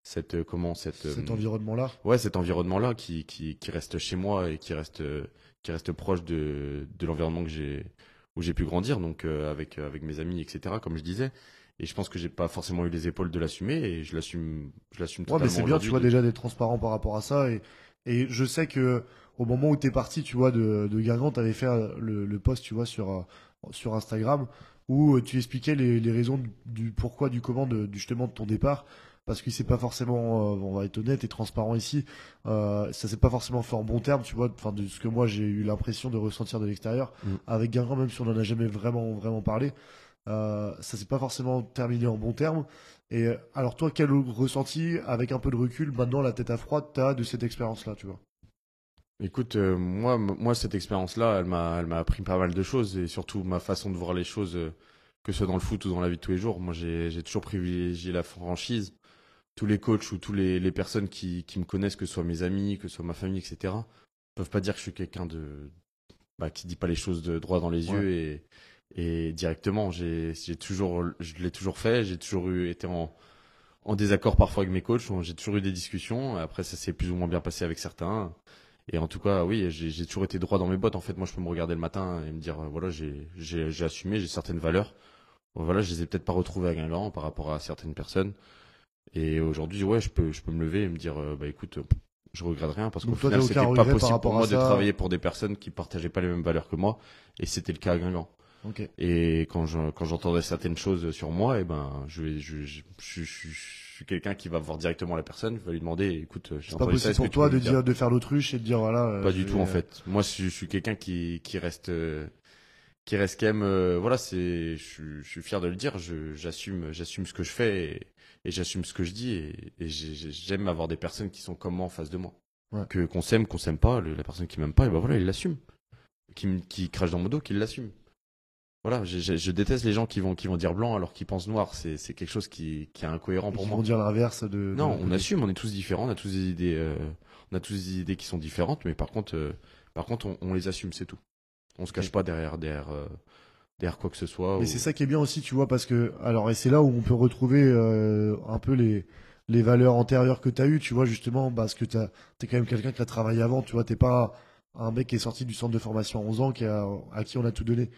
B: cette euh, comment cette
A: Cet environnement-là.
B: ouais cet environnement là qui, qui qui reste chez moi et qui reste qui reste proche de de l'environnement que j'ai où j'ai pu grandir donc avec avec mes amis etc comme je disais et je pense que j'ai pas forcément eu les épaules de l'assumer et je l'assume je l'assume
A: Ouais,
B: totalement
A: mais c'est bien, tu vois,
B: de-
A: déjà d'être transparent par rapport à ça. Et, et je sais que au moment où t'es parti, tu vois, de, de Guingamp, t'avais fait le, le post, tu vois, sur, sur Instagram, où euh, tu expliquais les, les raisons du pourquoi, du comment, de, du, justement, de ton départ. Parce que c'est pas forcément, euh, on va être honnête et transparent ici, euh, ça s'est pas forcément fait en bon terme, tu vois, enfin, de ce que moi j'ai eu l'impression de ressentir de l'extérieur.
B: Mm.
A: Avec Guingamp, même si on en a jamais vraiment, vraiment parlé, euh, ça s'est pas forcément terminé en bon terme. Et euh, alors toi, quel ressenti, avec un peu de recul, maintenant la tête à froid, t'as de cette expérience-là, tu vois?
B: Écoute, euh, moi, moi, cette expérience-là, elle m'a, elle m'a appris pas mal de choses et surtout ma façon de voir les choses, euh, que ce soit dans le foot ou dans la vie de tous les jours. Moi, j'ai, j'ai toujours privilégié la franchise. Tous les coachs ou tous les, les personnes qui, qui me connaissent, que ce soit mes amis, que ce soit ma famille, etc., peuvent pas dire que je suis quelqu'un de, bah, qui dit pas les choses de droit dans les
A: Ouais.
B: yeux et, et directement. J'ai, j'ai toujours, je l'ai toujours fait. J'ai toujours eu, été en, en désaccord parfois avec mes coachs. J'ai toujours eu des discussions. Après, ça s'est plus ou moins bien passé avec certains. Et en tout cas, oui, j'ai toujours été droit dans mes bottes. En fait, moi, je peux me regarder le matin et me dire, euh, voilà, j'ai assumé, j'ai certaines valeurs. Voilà, je les ai peut-être pas retrouvées à Guingamp par rapport à certaines personnes. Et aujourd'hui, ouais, je peux, je peux me lever et me dire, euh, bah écoute, je regrette rien parce qu'au final, c'était pas possible pour moi de travailler pour des personnes qui partageaient pas les mêmes valeurs que moi. Et c'était le cas à Guingamp.
A: Ok.
B: Et quand je- quand j'entendais certaines choses sur moi, et ben, je vais, je, je, je, je- je suis quelqu'un qui va voir directement la personne, je vais lui demander, écoute, j'ai
A: C'est pas
B: entendu ça,
A: possible pour toi de
B: dire
A: dire de faire l'autruche et de dire voilà. euh,
B: pas
A: je
B: du tout en
A: euh,
B: fait. Moi, je, je suis quelqu'un qui, qui reste, euh, qui reste quand même, euh, voilà, c'est, je, suis- je suis fier de le dire. Je, j'assume, j'assume ce que je fais et, et j'assume ce que je dis et, et j'ai- j'ai- j'aime avoir des personnes qui sont comme moi en face de moi.
A: Ouais.
B: Que qu'on s'aime, qu'on s'aime pas, le- la personne qui m'aime pas, et ben voilà, il l'assume. Qui, qui crache dans mon dos, qu'il l'assume. Voilà, je, je- je déteste les gens qui vont, qui vont dire blanc alors qu'ils pensent noir. C'est, c'est quelque chose qui, qui est incohérent pour moi.
A: vont dire l'inverse de.
B: Non, on assume, on est tous différents, on a tous des idées, euh, on a tous des idées qui sont différentes, mais par contre, euh, par contre, on, on les assume, c'est tout. On se cache pas derrière, derrière, euh, derrière quoi que ce soit.
A: Mais
B: ou-
A: c'est ça qui est bien aussi, tu vois, parce que alors et c'est là où on peut retrouver un peu les les valeurs antérieures que tu as eues, tu vois, justement, parce que tu es quand même quelqu'un qui a travaillé avant, tu vois, t'es pas un mec qui est sorti du centre de formation à 11 ans, qui a, à qui on a tout donné.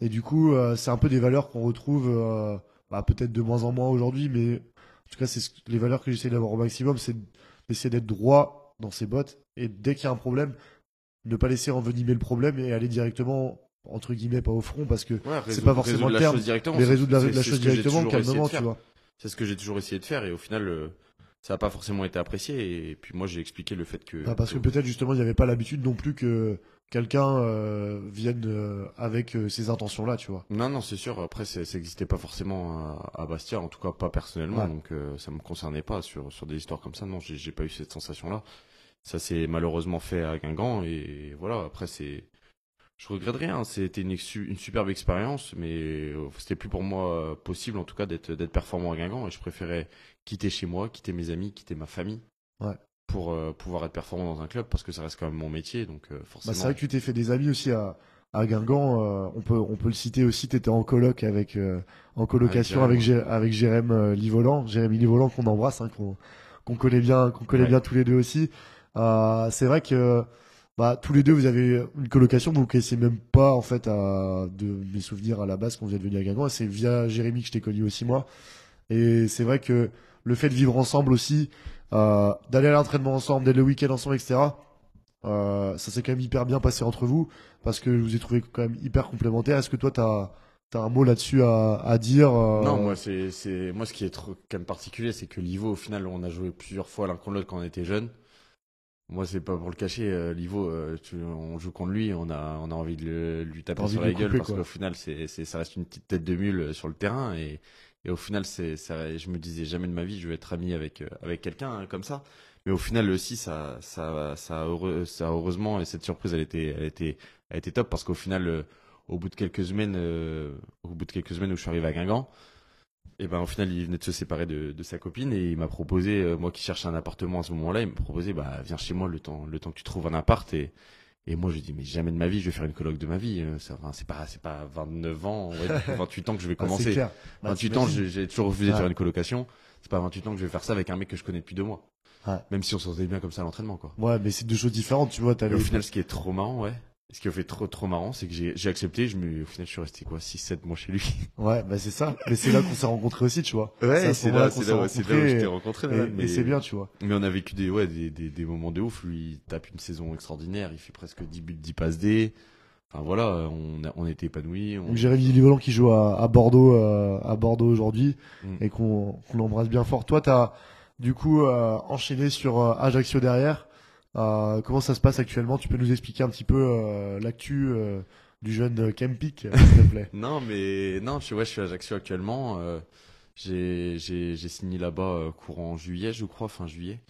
A: Et du coup, euh, c'est un peu des valeurs qu'on retrouve euh, bah, peut-être de moins en moins aujourd'hui, mais en tout cas, c'est ce- les valeurs que j'essaie d'avoir au maximum, c'est d'essayer d'être droit dans ses bottes, et dès qu'il y a un problème, ne pas laisser envenimer le problème et aller directement, entre guillemets, pas au front, parce que
B: Ouais,
A: c'est pas forcément le
B: la
A: terme,
B: chose directement,
A: mais résoudre la, la chose directement, calmement, tu vois.
B: C'est ce que j'ai toujours essayé de faire et au final, euh, ça n'a pas forcément été apprécié. Et puis moi, j'ai expliqué le fait que.
A: Ah, parce que peut-être justement, il n'y avait pas l'habitude non plus que quelqu'un euh, vienne euh, avec euh, ces intentions-là, tu vois.
B: Non, non, c'est sûr. Après, ça n'existait pas forcément à, à Bastia, en tout cas pas personnellement.
A: Ouais.
B: Donc, ça me concernait pas sur sur des histoires comme ça. Non, j'ai pas eu cette sensation-là. Ça s'est malheureusement fait à Guingamp et voilà. Après, c'est, je regrette rien. C'était une, une superbe expérience, mais c'était plus pour moi possible, en tout cas, d'être performant à Guingamp. Et je préférais quitter chez moi, quitter mes amis, quitter ma famille.
A: Ouais.
B: Pour euh, pouvoir être performant dans un club parce que ça reste quand même mon métier donc euh,
A: Bah,
B: forcément
A: c'est vrai que tu t'es fait des amis aussi à, à Guingamp, euh, on peut on peut le citer aussi. T'étais en coloc avec en colocation avec
B: Jérém,
A: Jé- avec Jérém euh, Livolan, Jérémy Livolan qu'on embrasse, hein, qu'on qu'on connaît bien, qu'on connaît
B: Ouais.
A: bien tous les deux aussi. C'est vrai que bah, tous les deux vous avez une colocation, vous ne connaissiez même pas en fait à, de mes souvenirs à la base quand vous êtes venu à Guingamp. C'est via Jérémy que je t'ai connu aussi moi. Et c'est vrai que le fait de vivre ensemble aussi, euh, d'aller à l'entraînement ensemble, d'être le week-end ensemble, etc. Euh, ça s'est quand même hyper bien passé entre vous parce que je vous ai trouvé quand même hyper complémentaires. Est-ce que toi t'as as un mot là-dessus à, à dire euh,
B: Non, moi, c'est, moi, ce qui est trop, quand même particulier, c'est que Livo, au final, on a joué plusieurs fois l'un contre l'autre quand on était jeune. Moi, c'est pas pour le cacher, Livo, tu- on joue contre lui, on a, on a envie de le- lui taper sur la
A: le
B: gueule
A: couper,
B: parce qu'au final, c'est, ça reste une petite tête de mule sur le terrain et, et au final, c'est, je me disais jamais de ma vie, je vais être ami avec, euh, avec quelqu'un hein, comme ça. Mais au final aussi, ça, ça, ça, heureux- ça, heureusement, et cette surprise, elle était, elle était, elle était top parce qu'au final, euh, au bout de quelques semaines, euh, au bout de quelques semaines où je suis arrivé à Guingamp, et ben au final, il venait de se séparer de, sa copine et il m'a proposé, moi qui cherchais un appartement à ce moment-là, il m'a proposé, bah viens chez moi le temps, le temps que tu trouves un appart et et moi je dis mais jamais de ma vie je vais faire une coloc de ma vie, euh, ça, enfin, c'est pas c'est pas 29 ans, ouais, 28 ans que je vais
A: ah,
B: commencer.
A: clair. Bah,
B: 28 ans, j'ai toujours refusé de faire une colocation. C'est pas 28 ans que je vais faire ça avec un mec que je connais depuis deux mois.
A: Ouais.
B: Même si on s'en bien comme ça à l'entraînement quoi.
A: Ouais, mais c'est deux choses différentes, tu vois.
B: Et au final, ce qui est trop marrant, ouais. Ce qui a fait trop trop marrant, c'est que j'ai accepté. Je me, au final, je suis resté quoi, 6-7 mois chez lui. [LAUGHS]
A: Ouais, bah c'est ça. Mais c'est là qu'on s'est rencontrés aussi, tu vois. Ce
B: c'est là, c'est là, ouais, c'est là où je t'ai rencontré.
A: Et,
B: là, mais
A: c'est bien, tu vois.
B: Mais on a vécu des, ouais, des, des, des moments de ouf. Lui, il tape une saison extraordinaire. Il fait presque 10 buts, 10 passes D. Enfin voilà, on, a, on était épanouis. On...
A: Donc Jérémy Livolan qui joue à, à Bordeaux, euh, à Bordeaux aujourd'hui,
B: Mm.
A: et qu'on qu'on embrasse bien fort. Toi, t'as du coup euh, enchaîné sur euh, Ajaccio derrière. Euh, comment ça se passe actuellement? Tu peux nous expliquer un petit peu euh, l'actu euh, du jeune Kempik, s'il te plaît? [LAUGHS]
B: Non, mais non, je, suis- ouais, je suis à Ajaccio actuellement. J'ai signé là-bas courant juillet, je crois, fin juillet.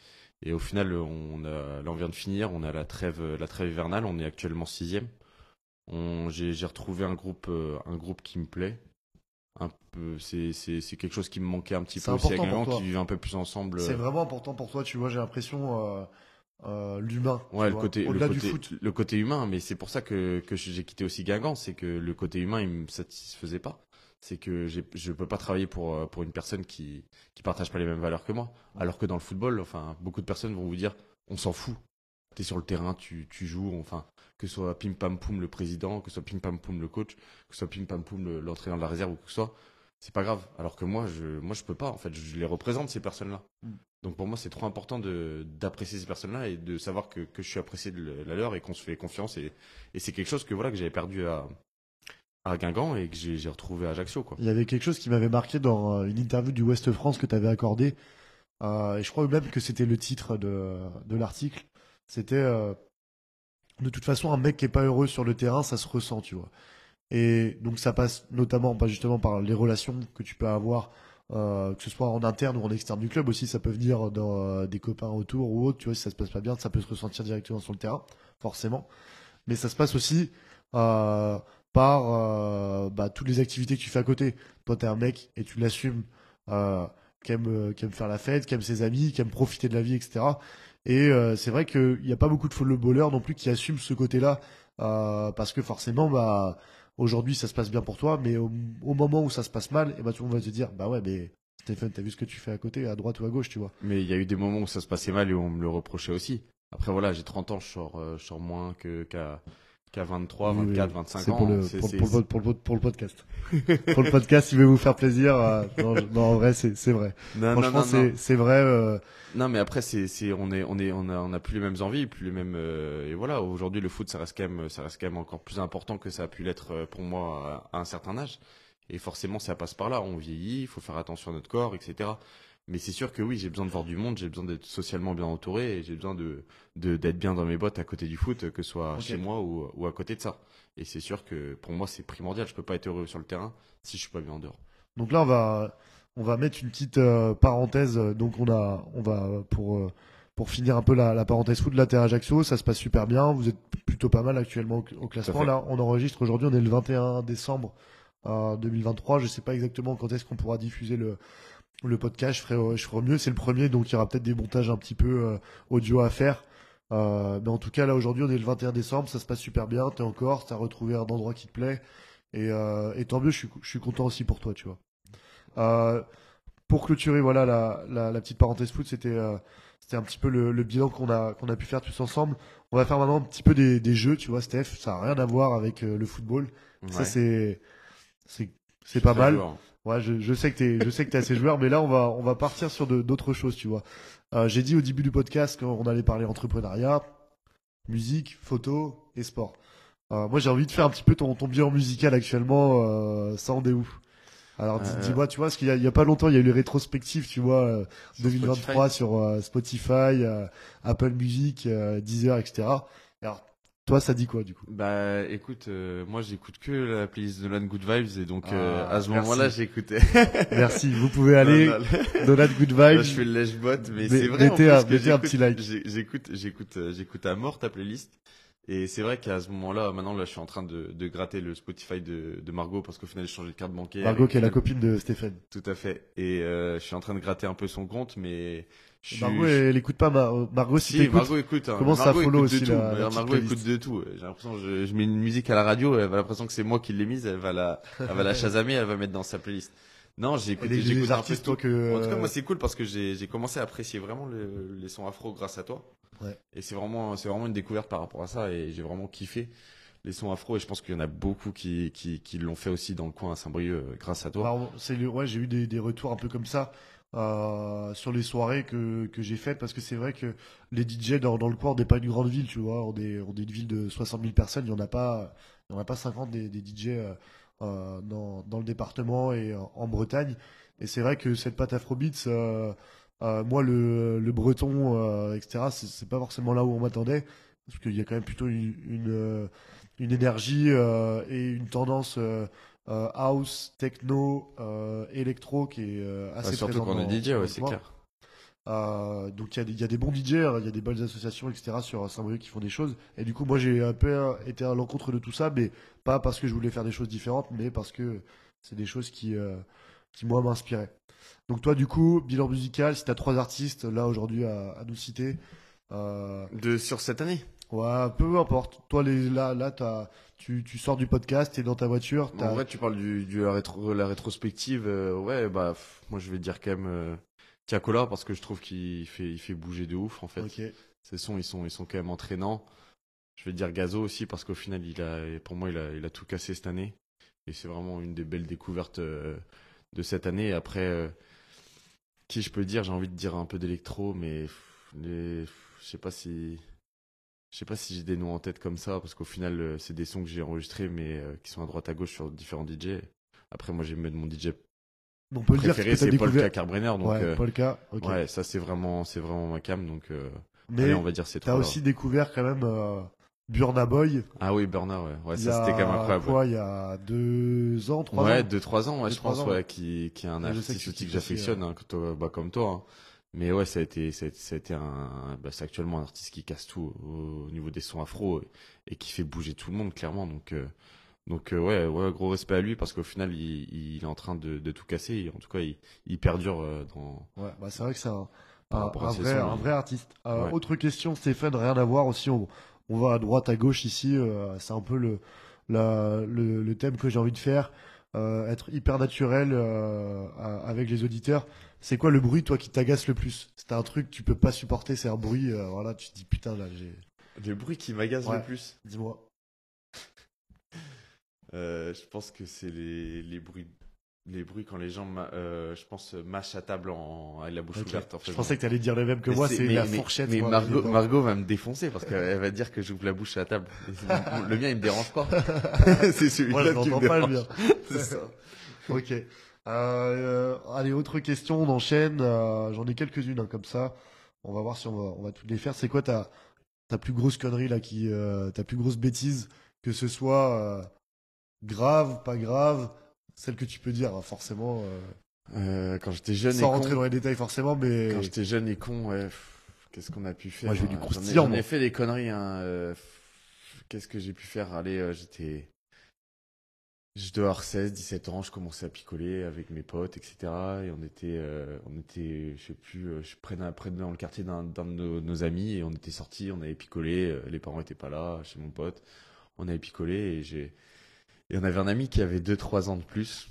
B: Et au final, on a, là, on vient de finir. On a la trêve, la trêve hivernale. On est actuellement sixième. J'ai retrouvé un groupe, un groupe qui me plaît. Un peu, c'est c'est c'est quelque chose qui me manquait un petit
A: C'est
B: peu aussi à
A: important pour toi.
B: qui vivait un peu plus ensemble.
A: C'est vraiment important pour toi, tu vois. J'ai l'impression euh, l'humain.
B: Ouais, le
A: vois,
B: côté, le
A: du foot.
B: le côté humain, mais c'est pour ça que, que j'ai quitté aussi Guingamp, c'est que le côté humain, il me satisfaisait pas. C'est que je peux pas travailler pour, euh, pour une personne qui, qui partage pas les mêmes valeurs que moi. Alors que dans le football, enfin, beaucoup de personnes vont vous dire, on s'en fout. T'es sur le terrain, tu, tu joues, enfin, que ce soit Pim Pam Poum le président, que ce soit Pim Pam Poum le coach, que ce soit Pim Pam Poum le- l'entraîneur de la réserve ou que ce soit, c'est pas grave. Alors que moi, je, moi, je peux pas, en fait, je les représente, ces personnes-là.
A: Mm.
B: Donc pour moi, c'est trop important de d'apprécier ces personnes-là et de savoir que, que je suis apprécié de la leur et qu'on se fait confiance. Et, et c'est quelque chose que voilà que j'avais perdu à, à Guingamp et que j'ai j'ai retrouvé à Ajaccio. Quoi.
A: Il y avait quelque chose qui m'avait marqué dans euh, une interview du Ouest France que tu avais accordé. Euh, et je crois même que c'était le titre de, de l'article. C'était euh, de toute façon un mec qui est pas heureux sur le terrain, ça se ressent, tu vois. Et donc ça passe notamment pas justement par les relations que tu peux avoir, euh, que ce soit en interne ou en externe du club aussi. Ça peut venir dans euh, des copains autour ou autre. Tu vois, si ça se passe pas bien, ça peut se ressentir directement sur le terrain, forcément. Mais ça se passe aussi euh, par euh, bah, toutes les activités que tu fais à côté. Toi, t'es un mec et tu l'assumes, euh, qui, aime, euh, qui aime faire la fête, qui aime ses amis, qui aime profiter de la vie, etc. Et euh, c'est vrai qu'il n'y a pas beaucoup de footballeurs non plus qui assument ce côté-là, parce que forcément, bah, aujourd'hui, ça se passe bien pour toi, mais au, moment où ça se passe mal, et bah, tout le monde va te dire, bah ouais, mais Stéphane, t'as vu ce que tu fais à côté, à droite ou à gauche, tu vois.
B: Mais il y a eu des moments où ça se passait mal et où on me le reprochait aussi. Après voilà, j'ai 30 ans, je sors, euh, je sors moins que qu'à qu'à 23,
A: Oui, oui,
B: 24,
A: oui.
B: 25
A: C'est
B: ans.
A: pour le,
B: C'est-
A: pour,
B: c'est-
A: pour le, pour, le, pour le podcast. [LAUGHS] pour le podcast, il veut vous faire plaisir. euh, non, je- non, en vrai, c'est c'est vrai.
B: Non,
A: Franchement,
B: non, non.
A: c'est c'est vrai. euh,
B: Non, mais après, c'est, c'est, on est, on est, on a, on a plus les mêmes envies, plus les mêmes, euh, et voilà. Aujourd'hui, le foot, ça reste quand même, ça reste quand même encore plus important que ça a pu l'être euh, pour moi à, à un certain âge. Et forcément, ça passe par là. On vieillit, il faut faire attention à notre corps, etc. Mais c'est sûr que oui, j'ai besoin de voir du monde, j'ai besoin d'être socialement bien entouré, et j'ai besoin de, d'être bien dans mes bottes à côté du foot, que ce soit chez moi ou, ou à côté de ça. Et c'est sûr que pour moi, c'est primordial. Je peux pas être heureux sur le terrain si je suis pas bien en dehors.
A: Donc là, on va, on va mettre une petite euh, parenthèse. Donc on a, on va pour euh, pour finir un peu la, la parenthèse foot. À Ajaccio, ça se passe super bien. Vous êtes plutôt pas mal actuellement au, au classement. Là, on enregistre aujourd'hui. On est le 21 décembre euh, 2023. Je sais pas exactement quand est-ce qu'on pourra diffuser le le podcast. Je ferai, je ferai mieux. C'est le premier, donc il y aura peut-être des montages un petit peu euh, audio à faire. Euh, mais en tout cas, là aujourd'hui, on est le 21 décembre, ça se passe super bien. T'es en Corse, t'as retrouvé un endroit qui te plaît, et, euh, et tant mieux. Je suis, je suis content aussi pour toi, tu vois. Euh, pour clôturer, voilà la, la, la petite parenthèse foot, c'était euh, c'était un petit peu le, le bilan qu'on a qu'on a pu faire tous ensemble. On va faire maintenant un petit peu des, des jeux, tu vois, Steph. Ça a rien à voir avec euh, le football. Ça c'est pas mal. Ouais, je, je sais que t'es, je sais que t'es assez joueur, mais là on va, on va partir sur de- d'autres choses, tu vois. Euh, j'ai dit au début du podcast qu'on allait parler entrepreneuriat, musique, photo et sport. Euh, moi, j'ai envie de faire un petit peu ton, ton bilan musical actuellement. Euh, ça en est où? Alors,
B: Euh,
A: dis-moi, tu vois, parce qu'il y a, il y a pas longtemps, il y a eu les rétrospectives, tu vois, euh,
B: Sur
A: 2023 sur euh, Spotify, euh, Apple Music, euh, Deezer, etc. Alors, toi, ça dit quoi du coup?
B: Bah écoute, euh, moi j'écoute que la playlist de Land Good Vibes et donc euh,
A: Ah,
B: à ce moment-là j'écoutais. [LAUGHS]
A: Merci. Vous pouvez aller Donat [LAUGHS] Good
B: Là,
A: Vibes.
B: je fais le lèche-bot, mais,
A: Mais
B: c'est vrai. en
A: mettez
B: plus
A: un-
B: que
A: mettez un
B: j'écoute-
A: petit like.
B: j'ai- J'écoute, j'écoute, euh, j'écoute à mort ta playlist. Et c'est vrai qu'à ce moment-là, maintenant, là, je suis en train de, de gratter le Spotify de, de Margot parce qu'au final, j'ai changé de carte bancaire.
A: Margot, qui est la copine de Stéphane.
B: Tout à fait. Et euh, je suis en train de gratter un peu son compte, mais je suis.
A: Margot, elle, elle écoute pas. Mar- Margot, si,
B: Si, Margot écoute. Hein.
A: à
B: Margot
A: follow aussi
B: tout.
A: la- la
B: Margot écoute de tout. J'ai l'impression que je, je mets une musique à la radio, elle a l'impression que c'est moi qui l'ai mise, elle va la, elle va la [LAUGHS] chasamer, elle va mettre dans sa playlist. Non, j'ai écouté, j'écoute un peu
A: artistes,
B: tout.
A: toi, que.
B: En tout cas,
A: euh,
B: moi, c'est cool parce que j'ai commencé à apprécier vraiment le- les sons afro grâce à toi.
A: Ouais.
B: Et c'est vraiment, c'est vraiment une découverte par rapport à ça et j'ai vraiment kiffé les sons afro et je pense qu'il y en a beaucoup qui, qui, qui l'ont fait aussi dans le coin à Saint-Brieuc euh, grâce à toi.
A: Le- ouais, j'ai eu des, des retours un peu comme ça euh, sur les soirées que, que j'ai faites parce que c'est vrai que les DJ dans, le coin, on n'est pas une grande ville, tu vois. On est, on est une ville de 60 000 personnes, il n'y en a pas, il y en a pas 50 des, des DJ euh, euh, dans, dans le département et en, Bretagne. Et c'est vrai que cette pâte Afrobeats, euh, moi, le, le breton, etc., c'est pas forcément là où on m'attendait parce qu'il y a quand même plutôt une, une, énergie et une tendance. Euh, house, techno, euh, électro qui est euh, assez
B: Ouais, surtout
A: présent
B: quand on
A: dans-
B: est DJ, ouais, c'est clair.
A: Euh, donc il y, a des- il y a des bons DJ, hein, il y a des bonnes associations, etc. sur Saint-Brieuc qui font des choses. Et du coup, moi j'ai un peu été à l'encontre de tout ça, mais pas parce que je voulais faire des choses différentes, mais parce que c'est des choses qui, euh, qui moi m'inspiraient. Donc toi, du coup, bilan musical, si t'as trois artistes là aujourd'hui à, à nous citer, euh,
B: De sur cette année?
A: Ouais, peu importe. Toi, les, là, là, tu, tu sors du podcast, t'es dans ta voiture, t'as,
B: En vrai, tu parles du, du la, rétro, la rétrospective. euh, ouais, bah pff, moi je vais dire quand même euh, Tiakola parce que je trouve qu'il fait, il fait bouger de ouf en fait.
A: ok.
B: Ces sons, ils sont, ils sont quand même entraînants. Je vais dire Gazo aussi parce qu'au final, il a, pour moi, il a, il a tout cassé cette année. Et c'est vraiment une des belles découvertes euh, de cette année. Après, euh, qui je peux dire J'ai envie de dire un peu d'électro, mais pff, les, pff, je sais pas si, je sais pas si j'ai des noms en tête comme ça parce qu'au final, euh, c'est des sons que j'ai enregistrés, mais euh, qui sont à droite à gauche sur différents DJ. Après, moi, j'ai mon DJ
A: On peut
B: préféré,
A: t'as
B: c'est Paul
A: découvert.
B: Karbrenner. Donc,
A: ouais,
B: euh,
A: Polka, ok.
B: ouais, ça c'est vraiment, c'est vraiment ma cam. Donc,
A: Mais
B: allez, on va dire c'est
A: T'as
B: trois.
A: aussi découvert quand même euh, Burna Boy.
B: Ah oui, Burner, ouais. Ouais, ça c'était quand même incroyable.
A: Quoi, il y a deux ans, trois
B: ouais,
A: ans.
B: deux, trois ans, ouais,
A: Deux,
B: je pense,
A: ans,
B: ouais,
A: ouais.
B: qui, qui est un
A: Ouais,
B: artiste
A: que
B: j'affectionne, hein, bah, comme toi. hein. Mais ouais, ça a été, ça a, ça a été un, bah, c'est actuellement un artiste qui casse tout au, au niveau des sons afro et, et qui fait bouger tout le monde, clairement. Donc, euh, donc euh, ouais, ouais, gros respect à lui parce qu'au final, il, il est en train de, de tout casser. Et en tout cas, il, il perdure euh, dans.
A: Ouais, bah c'est vrai que c'est un, un, vrai,
B: sons,
A: un
B: il-
A: vrai artiste. Euh,
B: Ouais.
A: Autre question, Stéphane, rien à voir aussi. On, on va à droite, à gauche ici. c'est un peu le, la, le, le thème que j'ai envie de faire. Euh, être hyper naturel euh, avec les auditeurs. C'est quoi le bruit, toi, qui t'agace le plus? C'est un truc que tu peux pas supporter, c'est un bruit. euh, voilà, tu te dis putain là, j'ai.
B: Le bruit qui m'agace
A: Ouais.
B: le plus,
A: Dis-moi.
B: euh, je pense que c'est les, les bruits. Les bruits quand les gens, euh, je pense, mâchent à table en, avec la bouche ouverte. En
A: Je
B: faisant-
A: pensais que t'allais dire les mêmes que
B: Mais
A: moi. C'est la
B: mais-
A: fourchette.
B: Mais
A: moi,
B: Margot. Margot va me défoncer parce qu'elle va dire que j'ouvre la bouche à table. Le mien, il me dérange pas. [LAUGHS] c'est
A: je
B: celui-là qui me
A: pas le bien. [LAUGHS]
B: C'est ça.
A: Ok. Euh, euh, allez, autre question, on enchaîne. Euh, J'en ai quelques-unes hein, comme ça. On va voir si on va, on va toutes les faire. C'est quoi ta, ta plus grosse connerie là, qui, euh, ta plus grosse bêtise, que ce soit euh, grave, pas grave, celle que tu peux dire hein, forcément, euh,
B: Euh, quand j'étais jeune
A: sans
B: et
A: rentrer
B: con,
A: dans les détails forcément, mais
B: quand j'étais jeune et con, ouais, qu'est-ce qu'on a pu faire
A: Moi, veux du
B: hein.
A: Croustillant,
B: J'en ai fait des conneries. Hein, euh, qu'est-ce que j'ai pu faire? Allez, euh, j'étais, Je dois avoir 16, 17 ans, je commençais à picoler avec mes potes, etc. Et on était, on était, je sais plus, je près, près dans le quartier d'un de nos, nos amis et on était sortis, on avait picolé. Les parents étaient pas là, chez mon pote. On avait picolé et j'ai, et on avait un ami qui avait 2-3 ans de plus.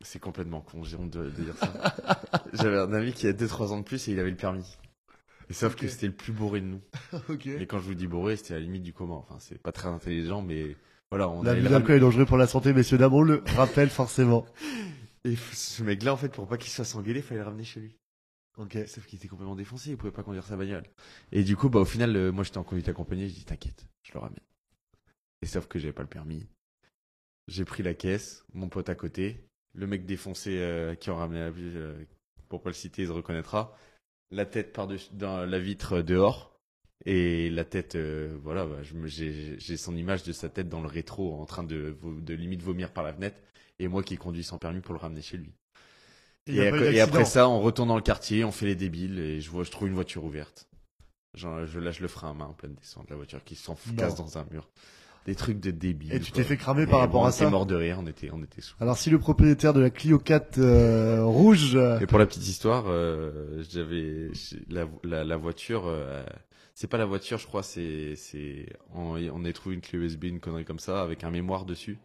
B: C'est complètement con, j'ai honte de, de dire ça. [LAUGHS] J'avais un ami qui avait 2-3 ans de plus et il avait le permis. Et sauf que c'était le plus bourré de nous. [LAUGHS]
A: ok.
B: Et quand je vous dis bourré, c'était à la limite du coma. Enfin, c'est pas très intelligent, mais voilà, on
A: La
B: le
A: d'alcool est dangereuse pour la santé, messieurs dames, on le rappelle forcément. [LAUGHS]
B: Et ce mec-là, en fait, pour pas qu'il se fasse engueuler, fallait le ramener chez lui.
A: Ok.
B: Sauf qu'il était complètement défoncé, il pouvait pas conduire sa bagnole. Et du coup, bah, au final, euh, moi, j'étais en conduite accompagnée, je dis, t'inquiète, je le ramène. Et sauf que j'avais pas le permis. J'ai pris la caisse, mon pote à côté, le mec défoncé euh, qui en ramenait la vie, euh, pour pas le citer, il se reconnaîtra. La tête par-dessus, dans la vitre euh, dehors. Et la tête, euh, voilà, bah, j'ai son image de sa tête dans le rétro en train de, de limite vomir par la fenêtre. Et moi qui conduis sans permis pour le ramener chez lui. Et, après- et après
A: d'accident.
B: ça, on retourne dans le quartier, on fait les débiles et je vois, je trouve une voiture ouverte. Genre, je lâche le frein à main en pleine descente, la voiture qui s'en casse dans un mur. Des trucs de débiles.
A: Et tu t'es fait cramer par rapport à
B: On
A: ça
B: était mort de rire, on était, on était sous.
A: Alors si le propriétaire de la Clio 4 euh, rouge, euh,
B: Et pour la petite histoire, euh, j'avais la, la, la voiture. euh, c'est pas la voiture, je crois. C'est, c'est. On, on a trouvé une clé USB, une connerie comme ça, avec un mémoire dessus.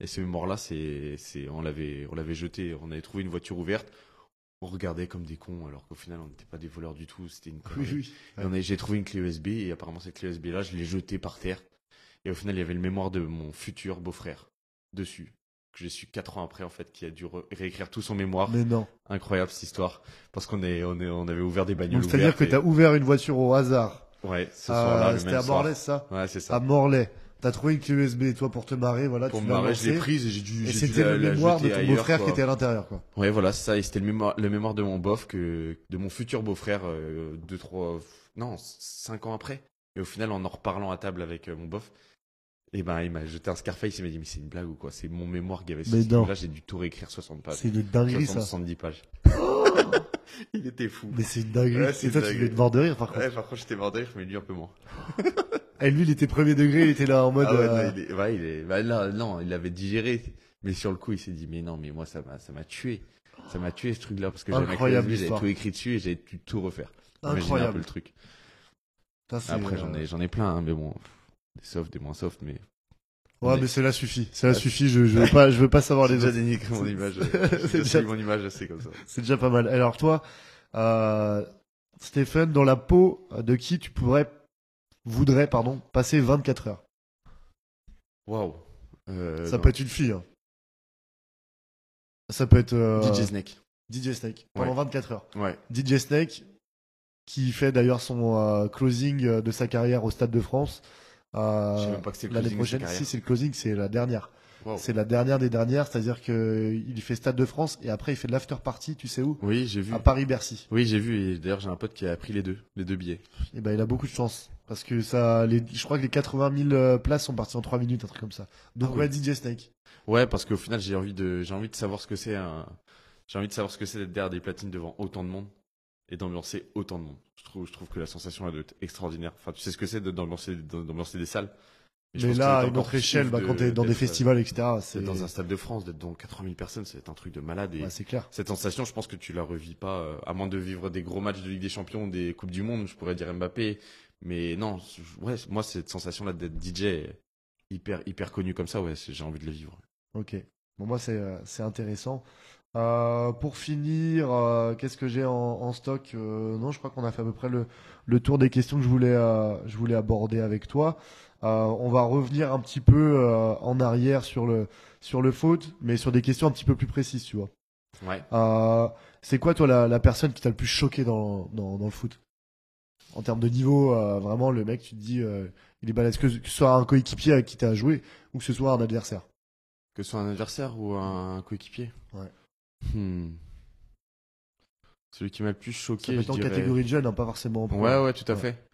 B: Et ce mémoire-là, c'est, c'est, on l'avait, on l'avait jeté. On avait trouvé une voiture ouverte. On regardait comme des cons, alors qu'au final, on n'était pas des voleurs du tout. C'était une connerie. [LAUGHS]
A: oui, oui.
B: Et on a- j'ai trouvé une clé USB et apparemment cette clé USB là, je l'ai jetée par terre. Et au final, il y avait le mémoire de mon futur beau-frère dessus. Que j'ai su quatre ans après, en fait, qui a dû re- réécrire tout son mémoire.
A: mais non.
B: Incroyable cette histoire. Parce qu'on est, on est, on avait ouvert des bagnoles
A: c'est-à-dire que
B: et-
A: t'as ouvert une voiture au hasard.
B: Ouais, ce
A: Euh,
B: soir-là,
A: C'était à
B: soir.
A: Morlaix, ça
B: Ouais, c'est
A: À
B: ça.
A: Morlaix. T'as trouvé une clé USB, toi, pour te marrer, voilà,
B: Pour
A: tu
B: me marrer, je l'ai prise et j'ai dû,
A: Et c'était le mémoire de ton beau-frère qui était à l'intérieur, quoi.
B: Ouais, voilà, ça. Et c'était le mémoire, le mémoire de mon bof que, de mon futur beau-frère, euh, deux, trois, non, cinq ans après. Et au final, en en reparlant à table avec euh, mon bof, et ben, il m'a jeté un Scarface, il m'a dit, mais c'est une blague ou quoi? C'est mon mémoire qui avait
A: non.
B: Là, j'ai dû tout réécrire 60 pages.
A: C'est une dinguerie,
B: 60,
A: ça.
B: 70 pages. [LAUGHS] il était fou.
A: Mais c'est une dinguerie.
B: Ouais, c'est
A: et toi,
B: une
A: tu
B: dinguerie.
A: devais te mordre de rire, par contre.
B: Ouais, par contre, j'étais mort de rire, mais lui un peu moins. [LAUGHS]
A: Et lui, il était premier degré, il était là en mode.
B: Ah ouais,
A: euh,
B: non, il est, ouais, il est, bah là, non, il avait digéré. Mais sur le coup, il s'est dit, mais non, mais moi, ça m'a, ça m'a tué. Ça m'a tué, ce truc-là, parce que j'avais
A: Incroyable
B: tout écrit dessus et j'avais dû tout refaire. Imaginez un
A: Incroyable.
B: peu le truc. Après,
A: euh,
B: j'en ai, j'en ai plein, hein, mais bon, des softs, des moins softs, mais.
A: Ouais,
B: Mais-
A: mais cela suffit. Cela suffit. Je, je veux pas, je veux pas savoir [LAUGHS]
B: J'ai
A: les
B: déjà
A: autres.
B: dénigré mon image. [LAUGHS]
A: C'est
B: J'ai
A: déjà-
B: mon image assez comme ça.
A: C'est déjà pas mal. Alors toi, euh, Stéphane, dans la peau de qui tu pourrais, voudrais, pardon, passer 24 heures?
B: Waouh. Euh,
A: Ça
B: non.
A: peut être une fille. hein. Ça peut être euh,
B: DJ Snake.
A: DJ Snake pendant
B: Ouais.
A: 24 heures.
B: Ouais.
A: DJ Snake, qui fait d'ailleurs son euh, closing euh, de sa carrière au Stade de France. Euh, L'année prochaine, si c'est le closing, c'est la dernière. C'est la dernière des dernières, c'est-à-dire que il fait Stade de France et après il fait de l'after party, tu sais où?
B: Oui, j'ai vu.
A: À Paris-Bercy.
B: Oui, j'ai vu. Et d'ailleurs, j'ai un pote qui a pris les deux, les deux billets.
A: Et ben il a beaucoup de chance parce que ça, les, je crois que les 80 000 euh, places sont parties en 3 minutes, un truc comme ça. Donc
B: Ah oui.
A: ouais, DJ Snake.
B: Ouais, parce qu'au final, j'ai envie de, j'ai envie de savoir ce que c'est un, j'ai envie de savoir ce que c'est d'être derrière des platines devant autant de monde et d'ambiancer autant de monde. Je trouve, je trouve que la sensation elle doit être extraordinaire. Enfin, tu sais ce que c'est d'ambiancer, d'ambiancer des salles. je
A: Mais
B: pense
A: là, à une autre échelle, bah, quand t'es dans des festivals, etc., c'est
B: dans un stade de France, d'être dans 80 000 personnes, c'est un truc de malade. Et
A: ouais, c'est clair.
B: cette sensation, je pense que tu la revis pas, euh, à moins de vivre des gros matchs de Ligue des Champions, des Coupes du Monde, je pourrais dire Mbappé. Mais non, ouais, moi, cette sensation-là d'être DJ hyper, hyper connu comme ça, ouais, j'ai envie de le vivre.
A: Ok. Bon, moi, c'est euh, c'est intéressant. Euh, pour finir, euh, qu'est-ce que j'ai en, en stock Euh, Non, je crois qu'on a fait à peu près le, le tour des questions que je voulais, je voulais aborder avec toi. On va revenir un petit peu en arrière sur le, sur le foot, mais sur des questions un petit peu plus précises, tu vois.
B: Ouais.
A: C'est quoi, toi, la, la personne qui t'a le plus choqué dans, dans, dans le foot? En termes de niveau, vraiment, le mec, tu te dis, il est balèze. Que, que ce soit un coéquipier avec qui t'as joué ou que ce soit un adversaire?
B: Que ce soit un adversaire ou un coéquipier?
A: Ouais.
B: Hmm. Celui qui m'a le plus
A: Ça
B: choqué,
A: peut
B: je
A: être en
B: dirais-
A: catégorie de jeunes, hein, pas forcément en pro.
B: Ouais, ouais, tout à
A: Ouais.
B: fait.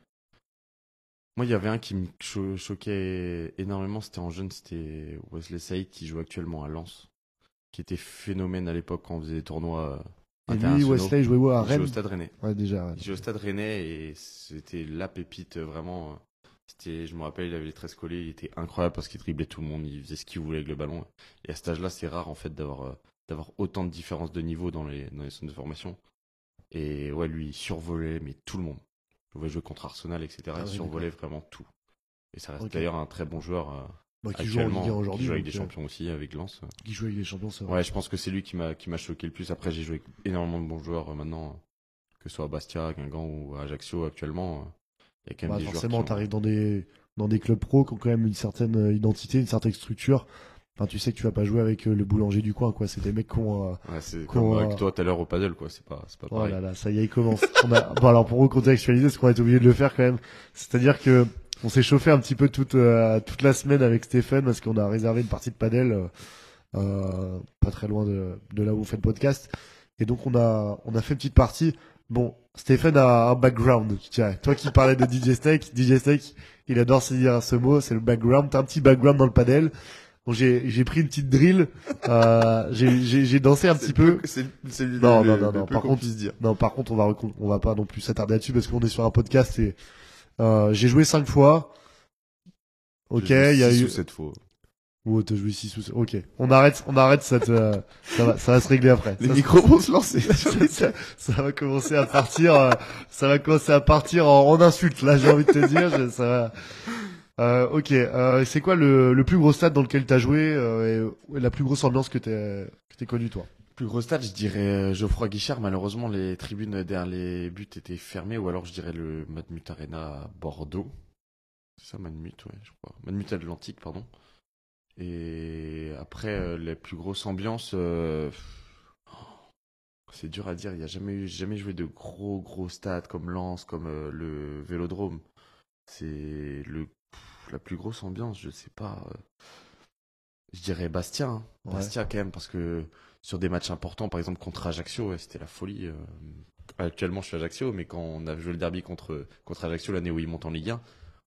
B: Moi, il y avait un qui me cho- choquait énormément, c'était en jeune, c'était Wesley Saïd qui joue actuellement à Lens, qui était phénomène à l'époque quand on faisait des tournois
A: Et lui. Wesley, jouait où à
B: Il jouait
A: Rennes
B: au Stade Rennais.
A: Ouais, déjà. ouais.
B: Il jouait au Stade Rennais et c'était la pépite euh, vraiment. C'était, je me rappelle, il avait les tresses collées, il était incroyable parce qu'il driblait tout le monde, il faisait ce qu'il voulait avec le ballon. Et à cet âge-là, c'est rare en fait d'avoir euh, d'avoir autant de différences de niveau dans les dans les zones de formation. Et ouais, lui, il survolait mais tout le monde. Je voyais jouer contre Arsenal, etc.
A: Ah
B: il
A: oui,
B: survolait vraiment tout. Et ça reste d'ailleurs un très bon joueur euh,
A: Bah, qui joue en
B: actuellement,
A: Ligue 1
B: qui
A: aujourd'hui.
B: joue avec des
A: euh,
B: champions aussi, avec Lens.
A: Qui joue avec des champions, vrai.
B: Ouais, je pense que c'est lui qui m'a qui m'a choqué le plus. Après, j'ai joué avec énormément de bons joueurs euh, maintenant, que ce soit à Bastia, Guingamp ou à Ajaccio actuellement. euh, Il y a quand même
A: Bah,
B: des joueurs
A: forcément,
B: qui ont-
A: t'arrives dans des dans des clubs pro qui ont quand même une certaine identité, une certaine structure. Enfin, tu sais que tu vas pas jouer avec euh, le boulanger du coin, quoi. C'est des mecs qui ont. euh,
B: Ouais, c'est
A: qu'on,
B: comme
A: euh,
B: avec toi tout à l'heure au paddle, quoi. C'est pas, c'est pas
A: Oh
B: pareil.
A: là là, ça y est, il commence. [LAUGHS] On a... Bon, alors pour recontextualiser, ce qu'on a été obligé de le faire quand même, c'est-à-dire que on s'est chauffé un petit peu toute euh, toute la semaine avec Stéphane parce qu'on a réservé une partie de padel euh, euh, pas très loin de, de là où on fait le podcast. Et donc on a on a fait une petite partie. Bon, Stéphane a un background, je dirais. Toi qui parlais de [LAUGHS] DJ Snake, DJ Snake, il adore se dire ce mot, c'est le background. T'as un petit background dans le padel. Donc j'ai j'ai pris une petite drill, euh, j'ai dansé un petit peu.
B: C'est c'est le,
A: Non,
B: le-
A: non, non, non,
B: peu
A: par contre-
B: dire.
A: Non, par contre, on va on va pas non plus s'attarder là-dessus parce qu'on est sur un podcast et euh, j'ai joué cinq fois. Ok, il y a eu.
B: cette fois.
A: Oh, t'as joué six ou sept. Ok, on arrête, on arrête cette. euh, ça va, ça va se régler après.
B: Les
A: Ça,
B: micros vont se lancer. [LAUGHS]
A: ça, ça va commencer à partir. euh, ça va commencer à partir en, en insultes. Là, j'ai envie de te dire, je- ça va. Euh, ok, euh, c'est quoi le, plus gros stade dans lequel t'as joué euh, et, la plus grosse ambiance que que t'es connue toi?
B: Plus gros stade, je dirais Geoffroy Guichard. Malheureusement, les tribunes derrière les buts étaient fermées, ou alors je dirais le Madmut Arena à Bordeaux. C'est ça, Madmut, ouais, je crois. Madmut Atlantique, pardon. Et après, les plus grosses ambiances, c'est dur à dire. Il y a jamais eu, jamais joué de gros gros stades comme Lens, comme le Vélodrome. C'est le la plus grosse ambiance, je sais pas. euh, je dirais Bastia. hein.
A: Ouais.
B: Bastia quand même, parce que sur des matchs importants, par exemple contre Ajaccio, ouais, c'était la folie. euh. Actuellement, je suis Ajaccio, mais quand on a joué le derby contre, contre Ajaccio l'année où ils montent en Ligue 1,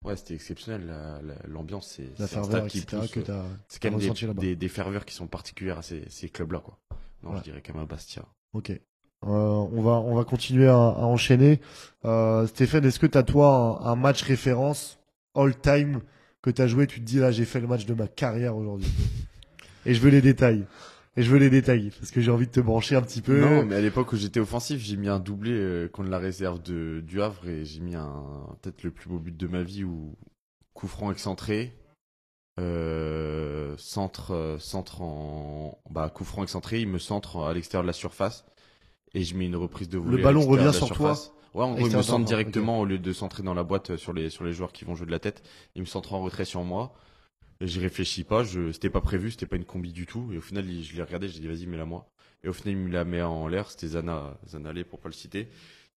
B: ouais, c'était exceptionnel. la- la- L'ambiance, c'est
A: La
B: c'est
A: ferveur,
B: qui
A: etc.
B: pousse,
A: que
B: euh,
A: t'as
B: C'est quand même des,
A: là-bas.
B: des, des ferveurs qui sont particulières à ces, ces clubs-là, quoi. Non,
A: Ouais.
B: je dirais quand même à Bastia.
A: Ok. Euh, on va on va continuer à, à enchaîner. Euh, Stéphane, est-ce que t'as toi un, un match référence all time que t'as joué Tu te dis là j'ai fait le match de ma carrière aujourd'hui. Et je veux les détails. Et je veux les détails parce que j'ai envie de te brancher un petit peu.
B: Non, mais à l'époque où j'étais offensif, j'ai mis un doublé euh, contre la réserve de, du Havre et j'ai mis un peut-être le plus beau but de ma vie où coup franc excentré, euh, centre, centre en bah coup franc excentré, il me centre à l'extérieur de la surface et je mets une reprise de volée. à
A: ballon revient sur toi
B: surface. Ouais, en gros, il me centre directement au lieu de centrer dans la boîte euh, sur les sur les joueurs qui vont jouer de la tête. Il me centre en retrait sur moi. Et J'y réfléchis pas, je c'était pas prévu, c'était pas une combi du tout. Et au final, je l'ai regardé, j'ai dit vas-y, mets-la moi. Et au final, il me la met en l'air. C'était Zana, Zana Allais, pour pas le citer.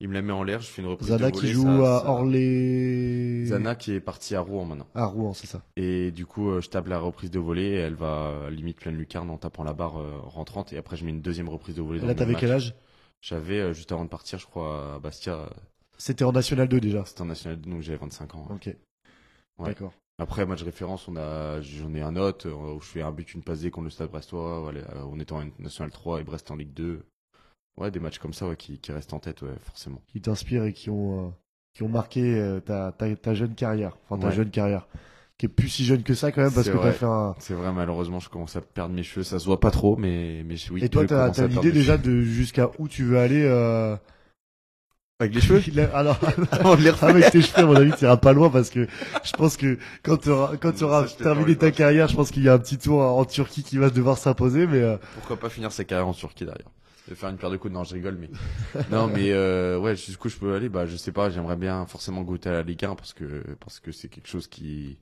B: Il me la met en l'air, je fais une reprise
A: Zana
B: de
A: qui
B: volée.
A: joue
B: ça-
A: à
B: ça-
A: Orlé.
B: Zana qui est parti à Rouen maintenant.
A: À Rouen, c'est ça.
B: Et du coup, euh, je tape la reprise de volée et elle va limite pleine lucarne en tapant la barre euh, rentrante. Et après, je mets une deuxième reprise de volée.
A: Là t'avais quel âge?
B: J'avais, euh, juste avant de partir, je crois, à Bastia, euh,
A: C'était en National 2 déjà.
B: c'était en National 2, donc j'avais 25 ans.
A: Ok.
B: Ouais.
A: D'accord.
B: Après, match référence, on a, j'en ai un autre, euh, où je fais un but, une passe D contre le Stade Brestois, voilà, on était en National 3 et Brest en Ligue 2. Ouais, des matchs comme ça, ouais, qui, qui restent en tête, ouais, forcément.
A: Qui t'inspirent et qui ont euh, qui ont marqué euh, ta, ta ta jeune carrière. Enfin ta jeune carrière. Qui est plus si jeune que ça quand même parce
B: C'est
A: que t'as
B: vrai.
A: fait un.
B: C'est vrai, malheureusement, je commence à perdre mes cheveux, ça se voit pas trop, mais, mais je- oui.
A: et toi t'as
B: perdre
A: l'idée déjà de jusqu'à où tu veux aller. Euh...
B: Avec les cheveux? [LAUGHS]
A: Il a- Alors, [LAUGHS]
B: On les refait.
A: avec tes cheveux, à mon avis, t'iras pas loin parce que je pense que quand tu auras, quand tu auras terminé ta carrière, je pense qu'il y a un petit tour en Turquie qui va devoir s'imposer, mais euh,
B: Pourquoi pas finir sa carrière en Turquie derrière de faire une paire de coups non je rigole mais [LAUGHS] non mais euh, ouais jusqu'où je peux aller? Bah je sais pas j'aimerais bien forcément goûter à la Ligue 1 parce que parce que c'est quelque chose qui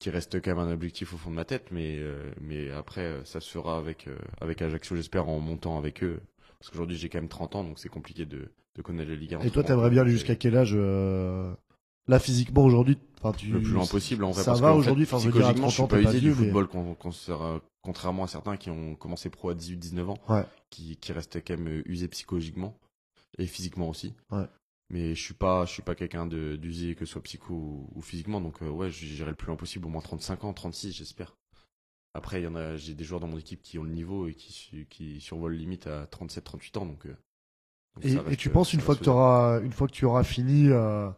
B: qui reste quand même un objectif au fond de ma tête mais euh, mais après euh, ça se fera avec euh, avec Ajaccio j'espère en montant avec eux parce qu'aujourd'hui j'ai quand même 30 ans donc c'est compliqué de de connaître la Ligue 1 en
A: et toi t'aimerais bien aller jusqu'à quel âge euh... Là physiquement aujourd'hui, enfin tu.
B: le plus loin possible en vrai
A: Ça
B: parce
A: va aujourd'hui, enfin je veux dire à
B: psychologiquement
A: 30
B: je suis pas usé du football con- con- contrairement à certains qui ont commencé pro à 18 19 ans
A: Ouais.
B: qui qui restent quand même euh, usés psychologiquement et physiquement aussi
A: Ouais.
B: Mais je suis pas je suis pas quelqu'un de d'usé que ce soit psycho ou, ou physiquement. Donc euh, ouais j'irai le plus loin possible au moins 35 ans 36 j'espère. Après il y en a j'ai des joueurs dans mon équipe qui ont le niveau et qui qui survolent limite à 37 38 ans donc, euh, donc
A: Et, tu
B: euh,
A: penses une fois que tu auras une fois que tu auras fini euh,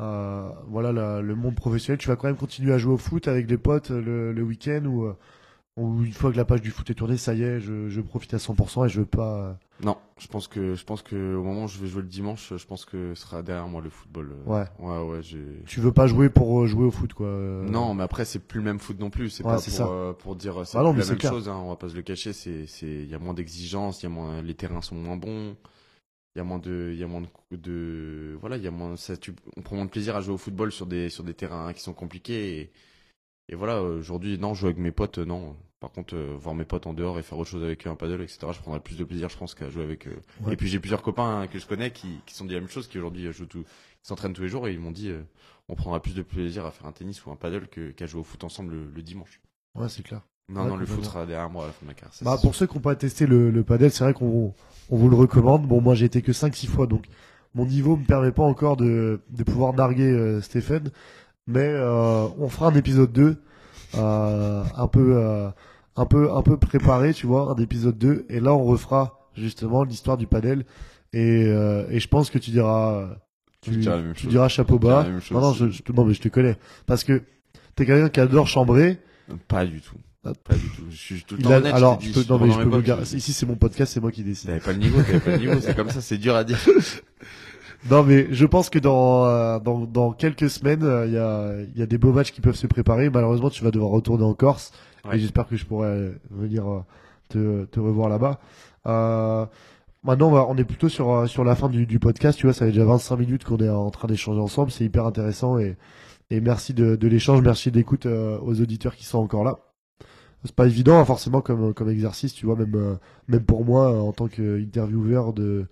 A: euh, voilà la- le monde professionnel, tu vas quand même continuer à jouer au foot avec des potes le, le week-end ou, euh, ou une fois que la page du foot est tournée, ça y est, je, je profite à 100% et je veux pas. euh,
B: Non, je pense que je pense que au moment où je vais jouer le dimanche, je pense que ce sera derrière moi le football. euh.
A: Ouais.
B: Ouais, ouais.
A: Tu veux pas jouer pour euh, jouer au foot quoi.
B: Non, mais après c'est plus le même foot non plus. C'est
A: Ouais,
B: pas pour,
A: ça.
B: euh, pour dire c'est
A: Ah
B: la même
A: clair.
B: chose. Hein, on va pas se le cacher. C'est c'est il y a moins d'exigences, il y a moins les terrains sont moins bons. Il y a moins de il y a moins de, de voilà il y a moins ça tu on prend moins de plaisir à jouer au football sur des sur des terrains qui sont compliqués et et voilà aujourd'hui non jouer avec mes potes non. Par contre euh, voir mes potes en dehors et faire autre chose avec eux un paddle etc. Je prendrais plus de plaisir je pense qu'à jouer avec eux.
A: Ouais.
B: Et puis j'ai plusieurs copains hein, que je connais qui qui sont dit la même chose qui aujourd'hui euh, jouent tout s'entraînent tous les jours et ils m'ont dit euh, on prendra plus de plaisir à faire un tennis ou un paddle que qu'à jouer au foot ensemble le, le dimanche.
A: Ouais, c'est clair.
B: Non,
A: Ouais,
B: non, le foot sera derrière moi à la fin de ma carrière.
A: Bah, pour ceux qui n'ont pas testé le, le padel, c'est vrai qu'on on vous le recommande. Bon, moi j'ai été que 5-6 fois, donc mon niveau me permet pas encore de, de pouvoir narguer euh, Stéphane. Mais on fera un épisode 2, euh, un peu euh, un peu un peu préparé, tu vois, un épisode 2. Et là, on refera justement l'histoire du padel. Et, euh, et je pense que tu diras, euh, tu, tu diras chapeau bas. Non, non, je, non, mais je te connais. Parce que t'es quelqu'un qui adore chambrer.
B: Pas du tout.
A: Ah.
B: Pas du tout. Je suis tout le temps
A: a-
B: honnête.
A: alors,
B: je
A: peux, non, mais je peux
B: potes,
A: gar- Ici, c'est mon podcast, c'est moi qui décide.
B: T'avais pas le niveau, t'avais pas le niveau, c'est comme ça, c'est dur à dire. [LAUGHS]
A: Non, mais je pense que dans, euh, dans, dans quelques semaines, euh, il y, a, il y a des beaux matchs qui peuvent se préparer. Malheureusement, tu vas devoir retourner en Corse.
B: Ouais.
A: Et j'espère que je pourrai venir euh, te, te revoir là-bas. Euh, maintenant, on, va- on est plutôt sur, euh, sur la fin du, du podcast. Tu vois, ça fait déjà 25 minutes qu'on est en train d'échanger ensemble. C'est hyper intéressant. Et, et merci de, de l'échange. Merci d'écoute euh, aux auditeurs qui sont encore là. C'est pas évident, hein, forcément, comme, comme exercice, tu vois, même, euh, même pour moi, euh, en tant qu'intervieweur, de,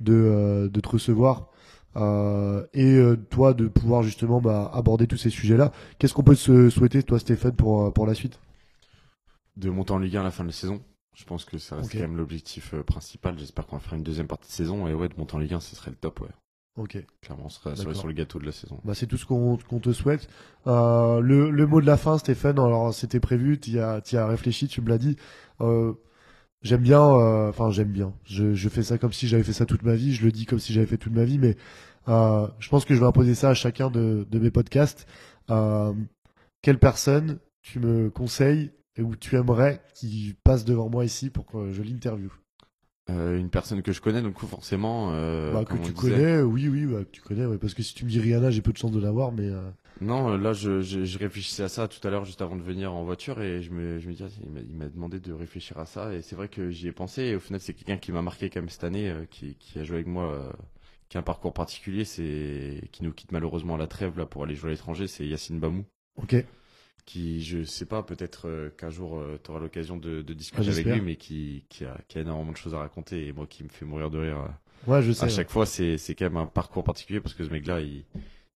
A: de, euh, de te recevoir. Euh, et euh, toi de pouvoir justement bah, aborder tous ces sujets-là. Qu'est-ce qu'on peut se souhaiter, toi, Stéphane, pour, euh, pour la suite?
B: De monter en Ligue 1 à la fin de la saison. Je pense que ça reste quand même l'objectif euh, principal. J'espère qu'on va faire une deuxième partie de saison. Et ouais, de monter en Ligue 1, ce serait le top, ouais.
A: Ok.
B: Clairement, on serait, sur le gâteau de la saison.
A: Bah, c'est tout ce qu'on te souhaite. Le, le mot de la fin, Stéphane, alors c'était prévu, tu y as, as réfléchi, tu me l'as dit. Euh, j'aime bien, euh, enfin j'aime bien. Je, je fais ça comme si j'avais fait ça toute ma vie, je le dis comme si j'avais fait toute ma vie, mais euh, je pense que je vais imposer ça à chacun de, de mes podcasts. Euh, quelle personne tu me conseilles et où tu aimerais qu'il passe devant moi ici pour que je l'interviewe?
B: Euh, une personne que je connais, donc forcément. Euh,
A: bah, Que tu
B: disait-
A: connais, oui, oui, bah, que tu connais, ouais, parce que si tu me dis Rihanna, j'ai peu de chance de l'avoir, mais...
B: Non, euh, là, je, je, je réfléchissais à ça tout à l'heure, juste avant de venir en voiture, et je me, je me dis, ah, il m'a- demandé de réfléchir à ça, et c'est vrai que j'y ai pensé, et au final, c'est quelqu'un qui m'a marqué quand même cette année, euh, qui, qui a joué avec moi, euh, qui a un parcours particulier, c'est, qui nous quitte malheureusement à la trêve, là, pour aller jouer à l'étranger, c'est Yacine Bamou,
A: Ok,
B: qui, je sais pas, peut-être euh, qu'un jour, tu auras l'occasion de, de
A: Ah,
B: discuter avec lui, mais qui, qui a, qui a énormément de choses à raconter, et moi, qui me fait mourir de rire.
A: ouais, je sais.
B: à
A: ouais.
B: chaque fois, c'est c'est quand même un parcours particulier parce que ce mec-là, il,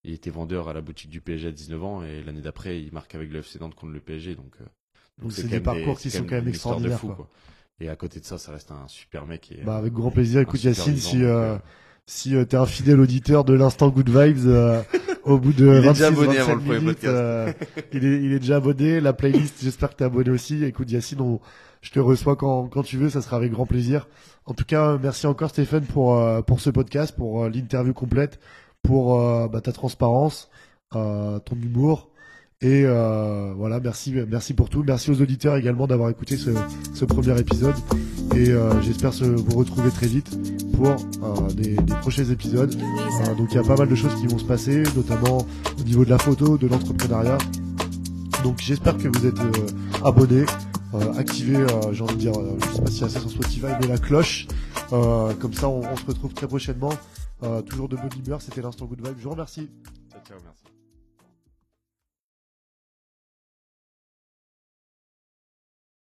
B: il était vendeur à la boutique du PSG à 19 ans et l'année d'après, il marque avec le FC Nantes contre le PSG. Donc, euh,
A: Donc c'est
B: quand
A: des parcours
B: c'est
A: qui sont quand même extraordinaires.
B: fou,
A: quoi.
B: quoi. Et à côté de ça, ça reste un super mec. Et,
A: Bah, avec grand plaisir. Écoute, Yacine,
B: vivant,
A: si,
B: donc,
A: euh,
B: euh,
A: si euh, t'es un fidèle auditeur de l'instant Good Vibes, euh, au bout de [LAUGHS]
B: Il est
A: 26,
B: déjà abonné
A: 27
B: avant le premier
A: minutes,
B: podcast.
A: euh, il, est, il est déjà abonné. La playlist, j'espère que t'es abonné aussi. Écoute, Yacine, on- je te reçois quand, quand tu veux, ça sera avec grand plaisir. En tout cas, merci encore Stéphane pour, euh, pour ce podcast, pour euh, l'interview complète, pour euh, bah, ta transparence, euh, ton humour. Et euh, voilà, merci, merci pour tout. Merci aux auditeurs également d'avoir écouté ce, ce premier épisode. Et j'espère vous retrouver très vite pour des, des prochains épisodes. Donc il y a pas mal de choses qui vont se passer, notamment au niveau de la photo, de l'entrepreneuriat. Donc j'espère que vous êtes euh, abonnés, activez, j'ai envie de dire, je sais pas si c'est sur Spotify, mais la cloche. Comme ça, on, on se retrouve très prochainement. Euh, toujours de bonne humeur. C'était l'instant Good Vibe. Je vous remercie.
B: Ciao, ciao, merci.